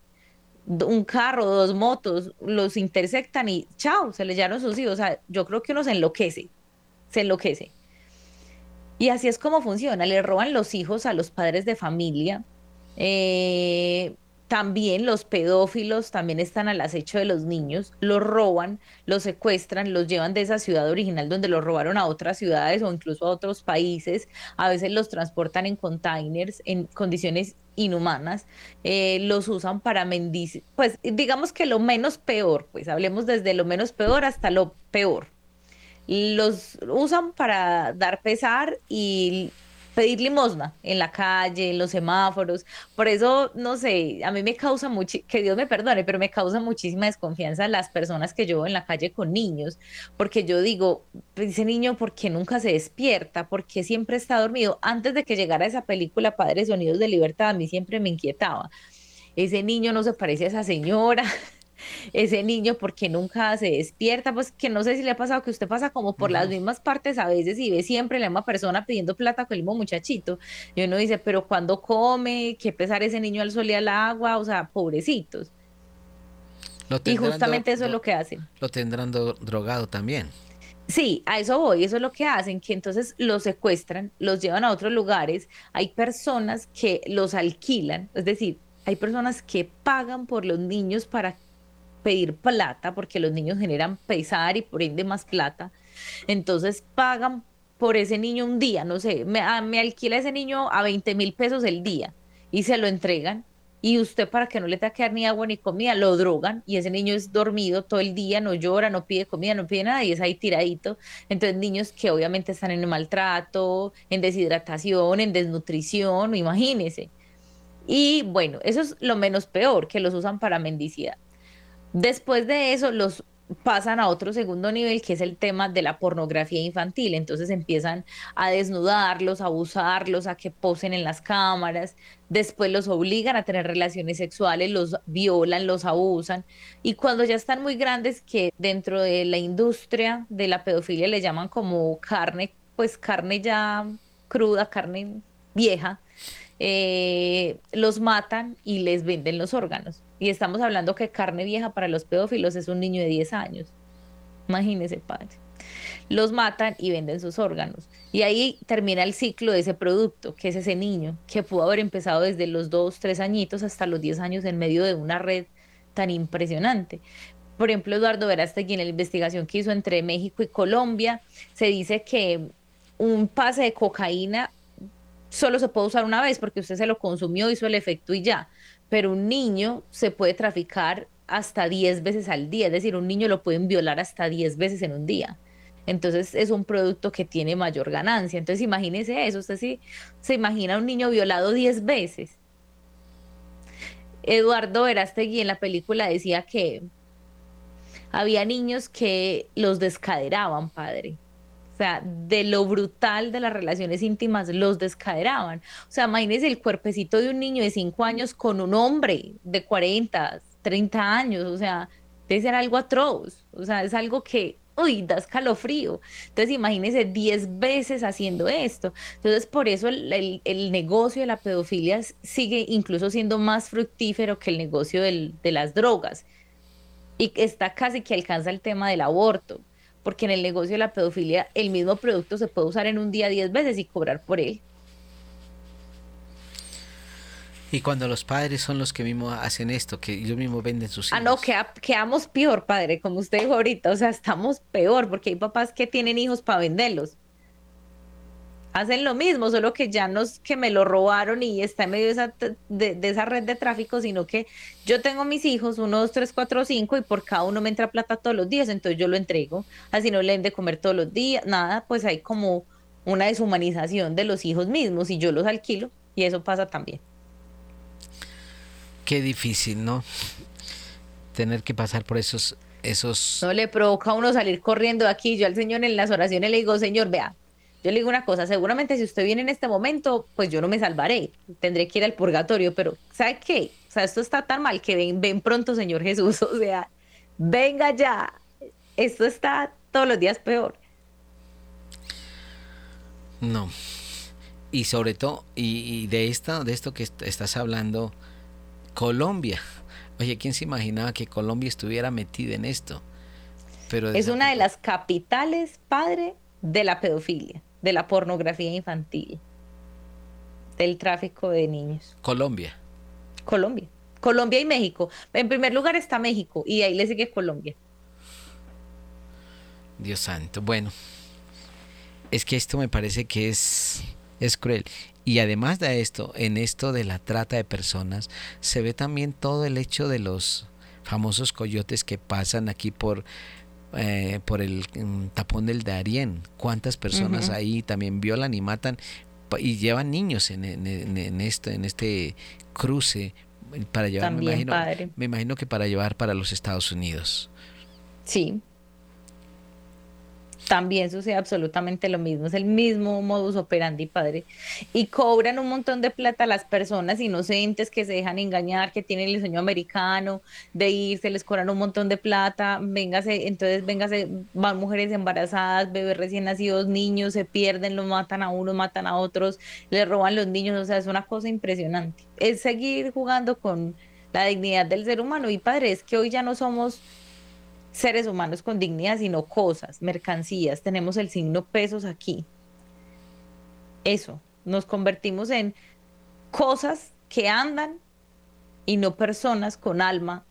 un carro, dos motos, los intersectan y chao, se les llevan sus hijos. O sea, yo creo que uno se enloquece, se enloquece. Y así es como funciona, le roban los hijos a los padres de familia. Eh, también los pedófilos también están al acecho de los niños, los roban, los secuestran, los llevan de esa ciudad original donde los robaron a otras ciudades o incluso a otros países. A veces los transportan en containers en condiciones inhumanas, eh, los usan para mendic, pues digamos que lo menos peor, pues hablemos desde lo menos peor hasta lo peor. Los usan para dar pesar y pedir limosna en la calle, en los semáforos. Por eso, no sé, a mí me causa mucho, que Dios me perdone, pero me causa muchísima desconfianza las personas que yo veo en la calle con niños, porque yo digo, ese niño, ¿por qué nunca se despierta? ¿Por qué siempre está dormido? Antes de que llegara esa película Padres Sonidos de Libertad, a mí siempre me inquietaba. Ese niño no se parece a esa señora, ese niño porque nunca se despierta, pues que no sé si le ha pasado que usted pasa como por las mismas partes a veces y ve siempre la misma persona pidiendo plata con el mismo muchachito. Y uno dice, pero cuando come, qué pesar ese niño al sol y al agua, o sea, pobrecitos. y justamente eso es lo que hacen. Lo tendrán drogado también. Sí, a eso voy, eso es lo que hacen, que entonces los secuestran, los llevan a otros lugares, hay personas que los alquilan, es decir, hay personas que pagan por los niños para pedir plata porque los niños generan pesar y por ende más plata. Entonces pagan por ese niño un día, no sé, me, ah, alquila ese niño a 20 mil pesos el día y se lo entregan. Y usted para que no le tenga que dar ni agua ni comida, lo drogan y ese niño es dormido todo el día, no llora, no pide comida, no pide nada y es ahí tiradito. Entonces niños que obviamente están en maltrato, en deshidratación, en desnutrición, imagínese. Y bueno, eso es lo menos peor, que los usan para mendicidad. Después de eso, los pasan a otro segundo nivel, que es el tema de la pornografía infantil. Entonces empiezan a desnudarlos, a abusarlos, a que posen en las cámaras. Después los obligan a tener relaciones sexuales, los violan, los abusan. Y cuando ya están muy grandes, que dentro de la industria de la pedofilia le llaman como carne, pues carne ya cruda, carne vieja, eh, los matan y les venden los órganos. Y estamos hablando que carne vieja para los pedófilos es un niño de 10 años. Imagínese, padre. Los matan y venden sus órganos. Y ahí termina el ciclo de ese producto, que es ese niño, que pudo haber empezado desde los 2, 3 añitos hasta los 10 años en medio de una red tan impresionante. Por ejemplo, Eduardo Verástegui en la investigación que hizo entre México y Colombia, se dice que un pase de cocaína solo se puede usar una vez porque usted se lo consumió, hizo el efecto y ya. Pero un niño se puede traficar hasta 10 veces al día, es decir, un niño lo pueden violar hasta 10 veces en un día. Entonces es un producto que tiene mayor ganancia. Entonces imagínese eso, usted sí se imagina un niño violado 10 veces. Eduardo Verástegui en la película decía que había niños que los descaderaban, padre O sea, de lo brutal de las relaciones íntimas los descaderaban. O sea, imagínense el cuerpecito de un niño de 5 años con un hombre de 40, 30 años. O sea, debe ser algo atroz. O sea, es algo que, uy, da escalofrío. Entonces, imagínense 10 veces haciendo esto. Entonces, por eso el, negocio de la pedofilia sigue incluso siendo más fructífero que el negocio del, de las drogas. Y está casi que alcanza el tema del aborto porque en el negocio de la pedofilia el mismo producto se puede usar en un día 10 veces y cobrar por él. Y cuando los padres son los que mismo hacen esto, que ellos mismos venden sus hijos. Ah, no, que, quedamos peor, padre, como usted dijo ahorita. O sea, estamos peor, porque hay papás que tienen hijos para venderlos hacen lo mismo, solo que ya no es que me lo robaron y está en medio de esa, de, esa red de tráfico, sino que yo tengo mis hijos, uno, dos, tres, cuatro, cinco, y por cada uno me entra plata todos los días, entonces yo lo entrego, así no le den de comer todos los días, nada, pues hay como una deshumanización de los hijos mismos y yo los alquilo y eso pasa también. Qué difícil, ¿no? Tener que pasar por esos esos no le provoca a uno salir corriendo aquí. Yo al Señor en las oraciones le digo, Señor, vea, yo le digo una cosa, seguramente si usted viene en este momento, pues yo no me salvaré, tendré que ir al purgatorio, pero ¿sabe qué? O sea, esto está tan mal que ven, ven pronto, Señor Jesús, o sea, venga ya, esto está todos los días peor. No. Y sobre todo, y, de esto, de esto que estás hablando, Colombia. Oye, ¿quién se imaginaba que Colombia estuviera metida en esto? Pero es una de las capitales, padre, de la pedofilia de la pornografía infantil, del tráfico de niños. Colombia. Colombia. Colombia y México. En primer lugar está México y ahí le sigue Colombia. Dios santo. Bueno, es que esto me parece que es, es cruel. Y además de esto, en esto de la trata de personas, se ve también todo el hecho de los famosos coyotes que pasan aquí por eh, por el mm, tapón del Darién. ¿Cuántas personas ahí también violan y matan y llevan niños en, en, esto, en este cruce para llevar, me imagino, me imagino que para llevar para los Estados Unidos. Sí, también sucede absolutamente lo mismo, es el mismo modus operandi, padre. Y cobran un montón de plata las personas inocentes que se dejan engañar, que tienen el sueño americano de irse, les cobran un montón de plata, véngase, entonces véngase, van mujeres embarazadas, bebés recién nacidos, niños, se pierden, los matan a unos, matan a otros, les roban los niños, o sea, es una cosa impresionante. Es seguir jugando con la dignidad del ser humano y padre, es que hoy ya no somos seres humanos con dignidad, sino cosas, mercancías. Tenemos el signo pesos aquí. Eso, nos convertimos en cosas que andan y no personas con alma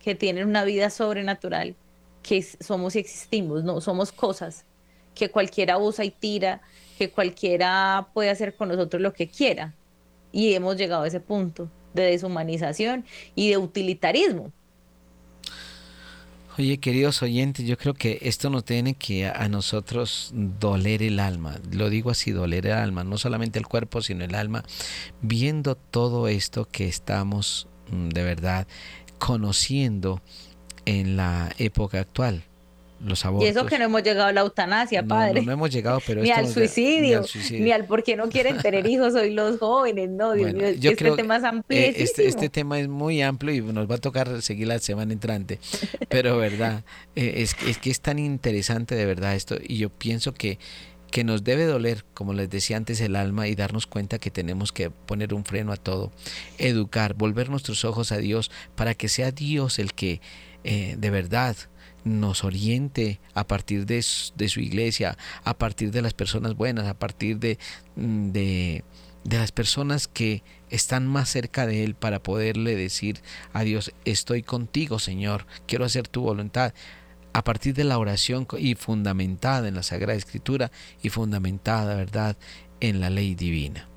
que tienen una vida sobrenatural, que somos y existimos, no, somos cosas que cualquiera usa y tira, que cualquiera puede hacer con nosotros lo que quiera. Y hemos llegado a ese punto de deshumanización y de utilitarismo, Oye, queridos oyentes, yo creo que esto nos tiene que a nosotros doler el alma. Lo digo así, doler el alma, no solamente el cuerpo, sino el alma, viendo todo esto que estamos mm, de verdad conociendo en la época actual los abortos. Y eso que no hemos llegado a la eutanasia, padre. No, hemos llegado, pero ni, al suicidio, ni al por qué no quieren tener hijos hoy los jóvenes, no, Dios mío, este tema es amplio. Eh, este, este, tema es muy amplio y nos va a tocar seguir la semana entrante, pero verdad, eh, es, es que es tan interesante de verdad esto y yo pienso que que nos debe doler, como les decía antes, el alma y darnos cuenta que tenemos que poner un freno a todo, educar, volver nuestros ojos a Dios para que sea Dios el que eh, de verdad nos oriente a partir de su, iglesia, a partir de las personas buenas, a partir de, mm, de, de las personas que están más cerca de Él para poderle decir a Dios, estoy contigo Señor, quiero hacer tu voluntad a partir de la oración y fundamentada en la Sagrada Escritura y fundamentada, ¿verdad?, en la ley divina.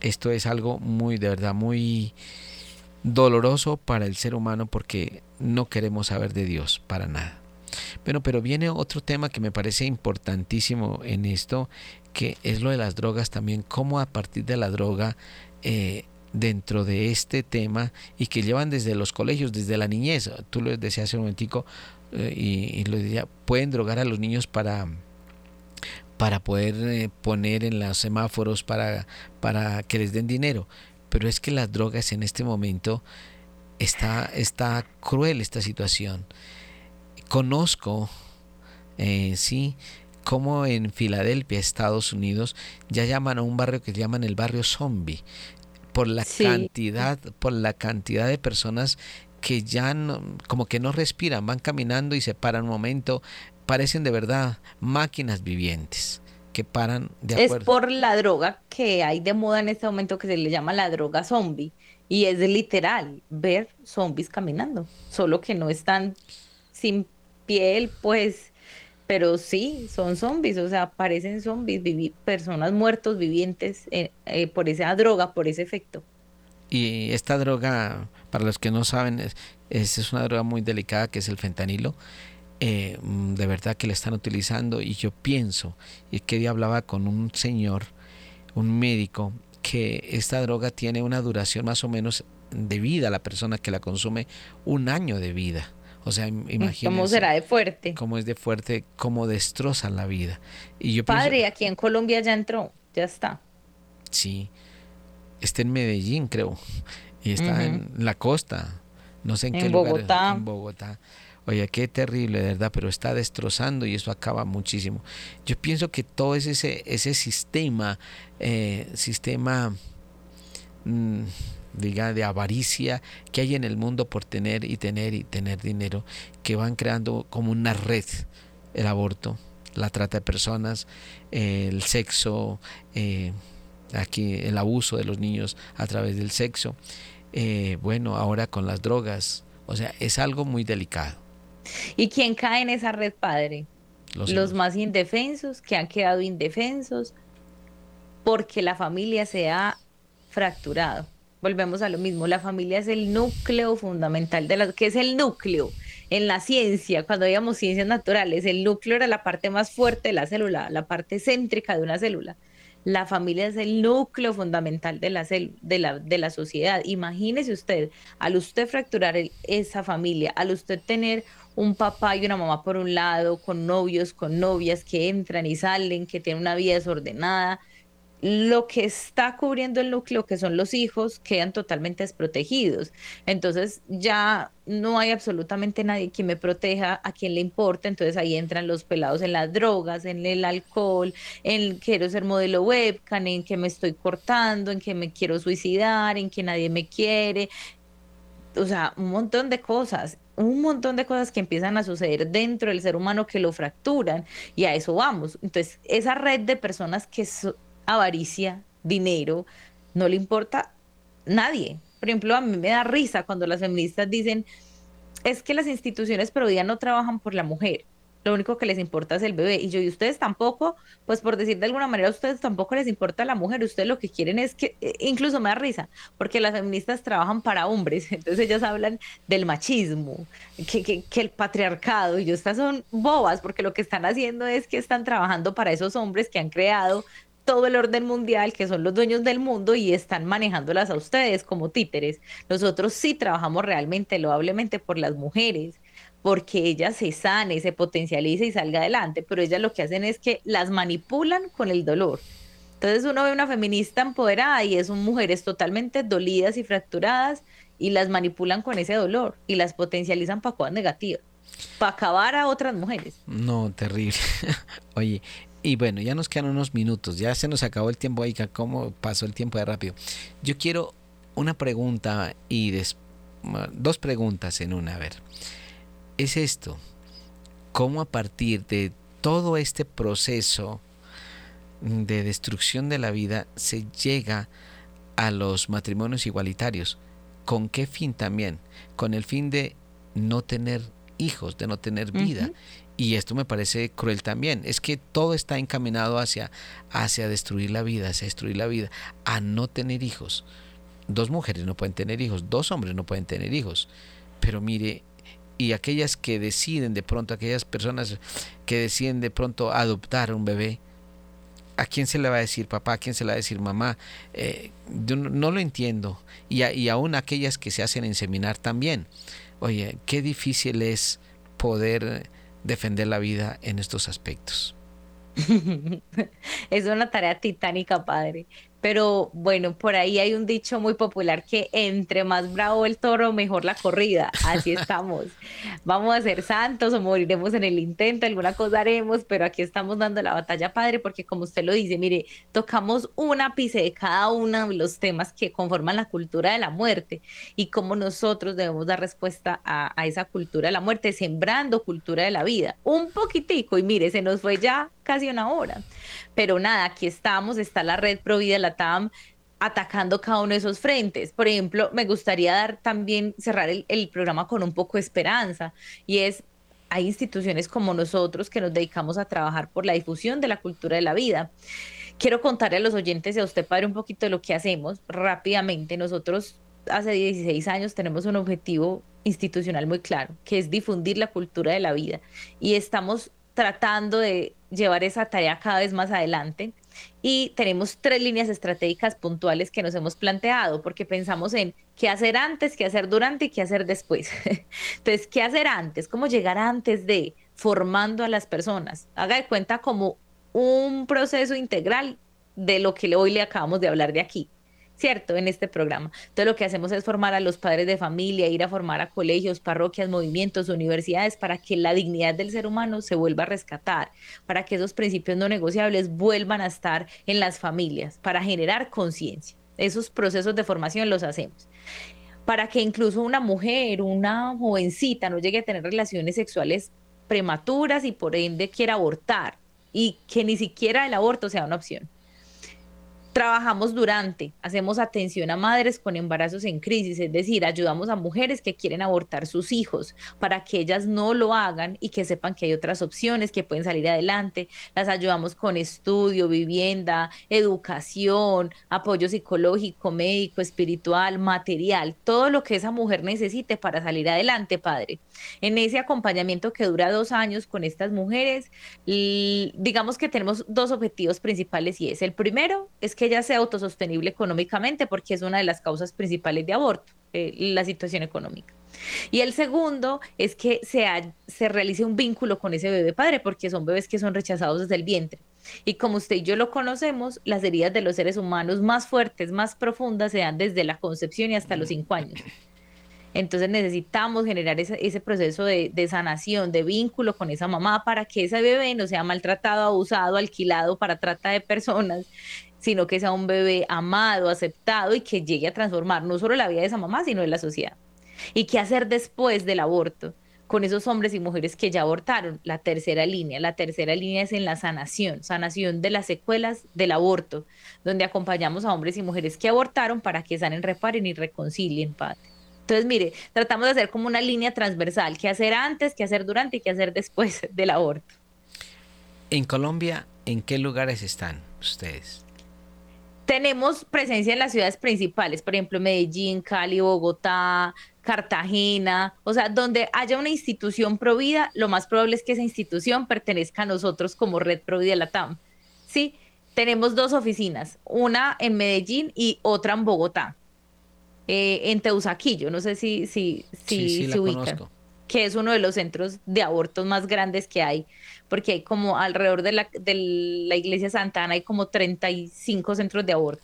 Esto es algo muy, de verdad, muy doloroso para el ser humano porque no queremos saber de Dios para nada. Bueno, pero viene otro tema que me parece importantísimo en esto, que es lo de las drogas también, cómo a partir de la droga, eh, dentro de este tema, y que llevan desde los colegios, desde la niñez, tú lo decías hace un momentico, eh, y, lo decía, pueden drogar a los niños para para poder eh, poner en los semáforos para, para que les den dinero. Pero es que las drogas en este momento está, está cruel esta situación. Conozco, eh, sí, como en Filadelfia, Estados Unidos, ya llaman a un barrio que llaman el barrio zombie por la cantidad, por la cantidad de personas que ya no, como que no respiran, van caminando y se paran un momento, parecen de verdad máquinas vivientes que paran de acuerdo. Es por la droga que hay de moda en este momento que se le llama la droga zombie. Y es literal ver zombies caminando, solo que no están sin piel, pues, pero sí, son zombies, o sea, parecen zombies, personas muertos vivientes eh, eh, por esa droga, por ese efecto. Y esta droga, para los que no saben, es, es una droga muy delicada que es el fentanilo. Eh, de verdad que la están utilizando y yo pienso, y que día hablaba con un señor, un médico, que esta droga tiene una duración más o menos de vida, la persona que la consume, un año de vida. O sea, imagínense. ¿Cómo será de fuerte? Cómo es de fuerte, cómo destroza la vida. Y yo Padre, aquí en Colombia ya entró, ya está. Sí, está en Medellín, creo, y está en la costa, no sé en, qué Bogotá. lugar. En Bogotá. Oye, qué terrible, de verdad, pero está destrozando y eso acaba muchísimo. Yo pienso que todo ese, ese sistema, eh, sistema... Mm, diga, de avaricia que hay en el mundo por tener y tener y tener dinero, que van creando como una red el aborto, la trata de personas, el sexo, eh, aquí el abuso de los niños a través del sexo, eh, bueno, ahora con las drogas, o sea, es algo muy delicado. ¿Y quién cae en esa red, padre? Los, los más indefensos, que han quedado indefensos, porque la familia se ha fracturado volvemos a lo mismo, la familia es el núcleo fundamental de la, ¿qué es el núcleo? En la ciencia, cuando veíamos ciencias naturales, el núcleo era la parte más fuerte de la célula, la parte céntrica de una célula. La familia es el núcleo fundamental de la, de la, de la sociedad. Imagínese usted, al usted fracturar esa familia, al usted tener un papá y una mamá por un lado, con novios, con novias que entran y salen, que tienen una vida desordenada, lo que está cubriendo el núcleo, que son los hijos, quedan totalmente desprotegidos. Entonces ya no hay absolutamente nadie que me proteja, a quien le importa. Entonces ahí entran los pelados en las drogas, en el alcohol, en quiero ser modelo webcam, en que me estoy cortando, en que me quiero suicidar, en que nadie me quiere. O sea, un montón de cosas un montón de cosas que empiezan a suceder dentro del ser humano que lo fracturan y a eso vamos. Entonces, esa red de personas que avaricia, dinero, no le importa nadie. Por ejemplo, a mí me da risa cuando las feministas dicen, es que las instituciones pro vida no trabajan por la mujer, lo único que les importa es el bebé. Y yo, y ustedes tampoco, pues por decir de alguna manera, a ustedes tampoco les importa la mujer, ustedes lo que quieren es que, eh, incluso me da risa, porque las feministas trabajan para hombres, entonces ellas hablan del machismo, que, que, que el patriarcado, y yo, estas son bobas, porque lo que están haciendo es que están trabajando para esos hombres que han creado todo el orden mundial, que son los dueños del mundo y están manejándolas a ustedes como títeres. Nosotros sí trabajamos realmente, loablemente por las mujeres, porque ellas se sane, se potencialice y salga adelante, pero ellas lo que hacen es que las manipulan con el dolor. Entonces uno ve una feminista empoderada y son mujeres totalmente dolidas y fracturadas y las manipulan con ese dolor y las potencializan para cosas negativas, para acabar a otras mujeres. No, terrible. Oye, y bueno, ya nos quedan unos minutos, ya se nos acabó el tiempo ahí, cómo pasó el tiempo de rápido. Yo quiero una pregunta y dos preguntas en una, a ver. Es esto, ¿cómo a partir de todo este proceso de destrucción de la vida se llega a los matrimonios igualitarios? ¿Con qué fin también? Con el fin de no tener hijos, de no tener vida. Y esto me parece cruel también. Es que todo está encaminado hacia, hacia destruir la vida, hacia destruir la vida, a no tener hijos. Dos mujeres no pueden tener hijos, dos hombres no pueden tener hijos. Pero mire, y aquellas que deciden de pronto, aquellas personas que deciden de pronto adoptar un bebé, ¿a quién se le va a decir papá? ¿A quién se le va a decir mamá? Eh, yo no, lo entiendo. Y, y aún aquellas que se hacen inseminar también. Oye, qué difícil es poder defender la vida en estos aspectos. es una tarea titánica, padre. Pero bueno, por ahí hay un dicho muy popular que entre más bravo el toro, mejor la corrida. Así estamos. Vamos a ser santos o moriremos en el intento, alguna cosa haremos, pero aquí estamos dando la batalla, padre, porque como usted lo dice, mire, tocamos un ápice de cada uno de los temas que conforman la cultura de la muerte y cómo nosotros debemos dar respuesta a, a esa cultura de la muerte, sembrando cultura de la vida. Un poquitico, y mire, se nos fue ya casi una hora. Pero nada, aquí estamos, está la red Provida, la TAM, atacando cada uno de esos frentes. Por ejemplo, me gustaría dar también, cerrar el, el programa con un poco de esperanza, y es hay instituciones como nosotros que nos dedicamos a trabajar por la difusión de la cultura de la vida. Quiero contarle a los oyentes y a usted, padre, un poquito de lo que hacemos rápidamente. Nosotros hace 16 años tenemos un objetivo institucional muy claro, que es difundir la cultura de la vida. Y estamos tratando de llevar esa tarea cada vez más adelante. Y tenemos tres líneas estratégicas puntuales que nos hemos planteado, porque pensamos en qué hacer antes, qué hacer durante y qué hacer después. Entonces, ¿qué hacer antes? ¿Cómo llegar antes de formando a las personas? Haga de cuenta como un proceso integral de lo que hoy le acabamos de hablar de aquí. ¿Cierto? En este programa. Entonces lo que hacemos es formar a los padres de familia, ir a formar a colegios, parroquias, movimientos, universidades, para que la dignidad del ser humano se vuelva a rescatar, para que esos principios no negociables vuelvan a estar en las familias, para generar conciencia. Esos procesos de formación los hacemos. Para que incluso una mujer, una jovencita no llegue a tener relaciones sexuales prematuras y por ende quiera abortar y que ni siquiera el aborto sea una opción. Trabajamos durante, hacemos atención a madres con embarazos en crisis, es decir, ayudamos a mujeres que quieren abortar sus hijos para que ellas no lo hagan y que sepan que hay otras opciones que pueden salir adelante. Las ayudamos con estudio, vivienda, educación, apoyo psicológico, médico, espiritual, material, todo lo que esa mujer necesite para salir adelante, padre. En ese acompañamiento que dura dos años con estas mujeres, digamos que tenemos dos objetivos principales y es el primero es que ella sea autosostenible económicamente porque es una de las causas principales de aborto, eh, la situación económica. Y el segundo es que se, realice un vínculo con ese bebé padre porque son bebés que son rechazados desde el vientre. Y como usted y yo lo conocemos, las heridas de los seres humanos más fuertes, más profundas, se dan desde la concepción y hasta los cinco años. Entonces necesitamos generar ese, ese proceso de, de, sanación, de vínculo con esa mamá para que ese bebé no sea maltratado, abusado, alquilado para trata de personas, sino que sea un bebé amado, aceptado y que llegue a transformar no solo la vida de esa mamá, sino de la sociedad. ¿Y qué hacer después del aborto? con esos hombres y mujeres que ya abortaron. La tercera línea, la tercera línea es en la sanación, sanación de las secuelas del aborto, donde acompañamos a hombres y mujeres que abortaron para que sanen, reparen y reconcilien, Padre. Entonces, mire, tratamos de hacer como una línea transversal, qué hacer antes, qué hacer durante y qué hacer después del aborto. En Colombia, ¿en qué lugares están ustedes? Tenemos presencia en las ciudades principales, por ejemplo, Medellín, Cali, Bogotá, Cartagena, o sea, donde haya una institución provida, lo más probable es que esa institución pertenezca a nosotros como Red Provida Latam. Sí, tenemos dos oficinas, una en Medellín y otra en Bogotá. Eh, en Teusaquillo, no sé si, si, si se ubican, que es uno de los centros de abortos más grandes que hay, porque hay como alrededor de la, de la iglesia Santa Ana hay como 35 centros de aborto.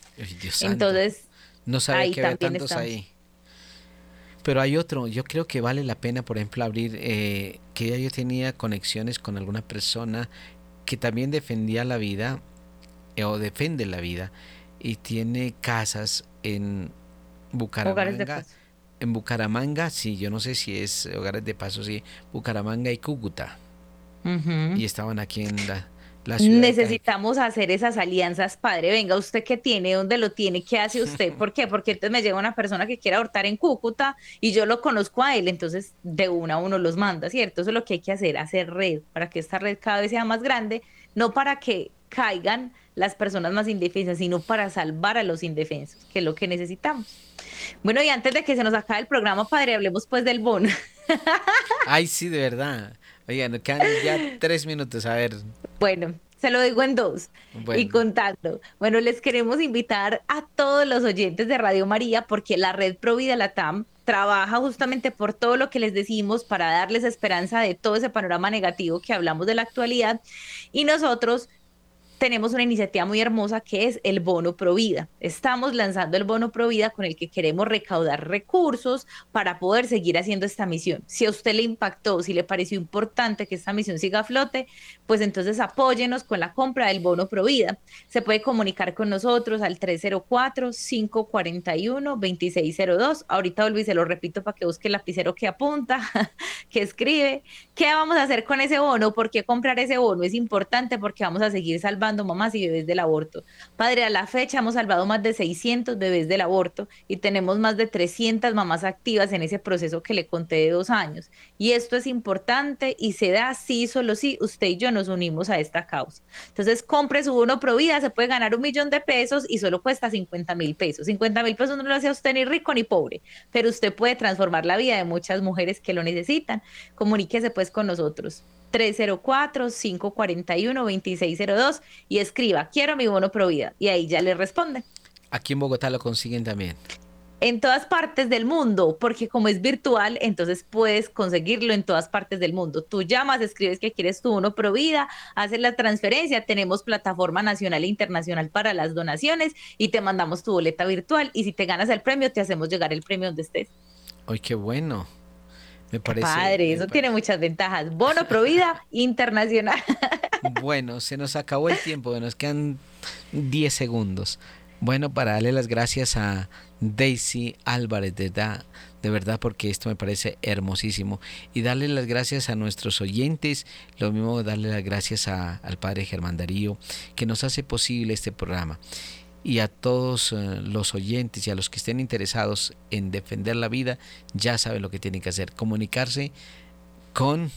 Entonces, no sabe que hay tantos ahí. Pero hay otro, yo creo que vale la pena, por ejemplo, abrir, eh, que ya yo tenía conexiones con alguna persona que también defendía la vida, eh, o defiende la vida, y tiene casas en Bucaramanga. En Bucaramanga, sí, yo no sé si es Hogares de Paso, sí, Bucaramanga y Cúcuta. Y estaban aquí en la, la ciudad. Necesitamos hacer esas alianzas, padre. Venga, usted qué tiene, dónde lo tiene, qué hace usted, ¿por qué? Porque entonces me llega una persona que quiere abortar en Cúcuta y yo lo conozco a él, entonces de una a uno los manda, ¿cierto? Eso es lo que hay que hacer, hacer red, para que esta red cada vez sea más grande, no para que caigan las personas más indefensas, sino para salvar a los indefensos, que es lo que necesitamos. Bueno, y antes de que se nos acabe el programa, padre, hablemos pues del bono. Ay, sí, de verdad. Oigan, quedan ya tres minutos, a ver. Bueno, se lo digo en dos y contando. Bueno, les queremos invitar a todos los oyentes de Radio María porque la red Provida Latam trabaja justamente por todo lo que les decimos para darles esperanza de todo ese panorama negativo que hablamos de la actualidad y nosotros tenemos una iniciativa muy hermosa que es el bono Provida. Estamos lanzando el bono Provida con el que queremos recaudar recursos para poder seguir haciendo esta misión. Si a usted le impactó, si le pareció importante que esta misión siga a flote, pues entonces apóyenos con la compra del bono Provida. Se puede comunicar con nosotros al 304-541-2602. Ahorita volví, se lo repito para que busque el lapicero que apunta, que escribe. ¿Qué vamos a hacer con ese bono? ¿Por qué comprar ese bono? Es importante porque vamos a seguir salvando mamás y bebés del aborto. Padre, a la fecha hemos salvado más de 600 bebés del aborto y tenemos más de 300 mamás activas en ese proceso que le conté de dos años. Y esto es importante y se da sí, solo si usted y yo nos unimos a esta causa. Entonces, compre su bono Provida, se puede ganar un millón de pesos y solo cuesta 50 mil pesos. 50 mil pesos no lo hace a usted ni rico ni pobre, pero usted puede transformar la vida de muchas mujeres que lo necesitan. Comuníquese pues con nosotros. 304-541-2602 y escriba, quiero mi bono Provida. Y ahí ya le responde. Aquí en Bogotá lo consiguen también. En todas partes del mundo, porque como es virtual, entonces puedes conseguirlo en todas partes del mundo. Tú llamas, escribes que quieres tu bono Provida, haces la transferencia, tenemos plataforma nacional e internacional para las donaciones y te mandamos tu boleta virtual y si te ganas el premio, te hacemos llegar el premio donde estés. ¡Ay, qué bueno! Me parece. Padre, eso tiene muchas ventajas. Bono Provida internacional. Bueno, se nos acabó el tiempo, nos quedan 10 segundos. Bueno, para darle las gracias a Daisy Álvarez de, da, de verdad porque esto me parece hermosísimo y darle las gracias a nuestros oyentes, lo mismo darle las gracias al padre Germán Darío que nos hace posible este programa y a todos eh, los oyentes y a los que estén interesados en defender la vida, ya saben lo que tienen que hacer, comunicarse con...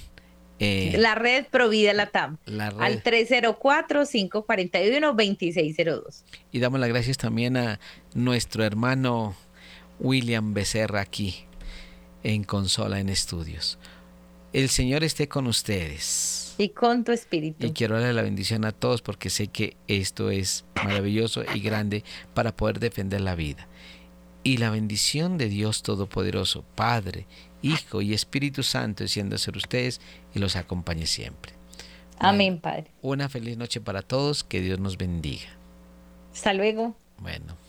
Eh, la red Provida Latam la al 304-541-2602. Y damos las gracias también a nuestro hermano William Becerra aquí en Consola en Estudios. El Señor esté con ustedes. Y con tu espíritu. Y quiero darle la bendición a todos porque sé que esto es maravilloso y grande para poder defender la vida. Y la bendición de Dios Todopoderoso, Padre, Hijo y Espíritu Santo, siendo ser ustedes y los acompañe siempre. Amén, Padre. Una feliz noche para todos, que Dios nos bendiga. Hasta luego. Bueno.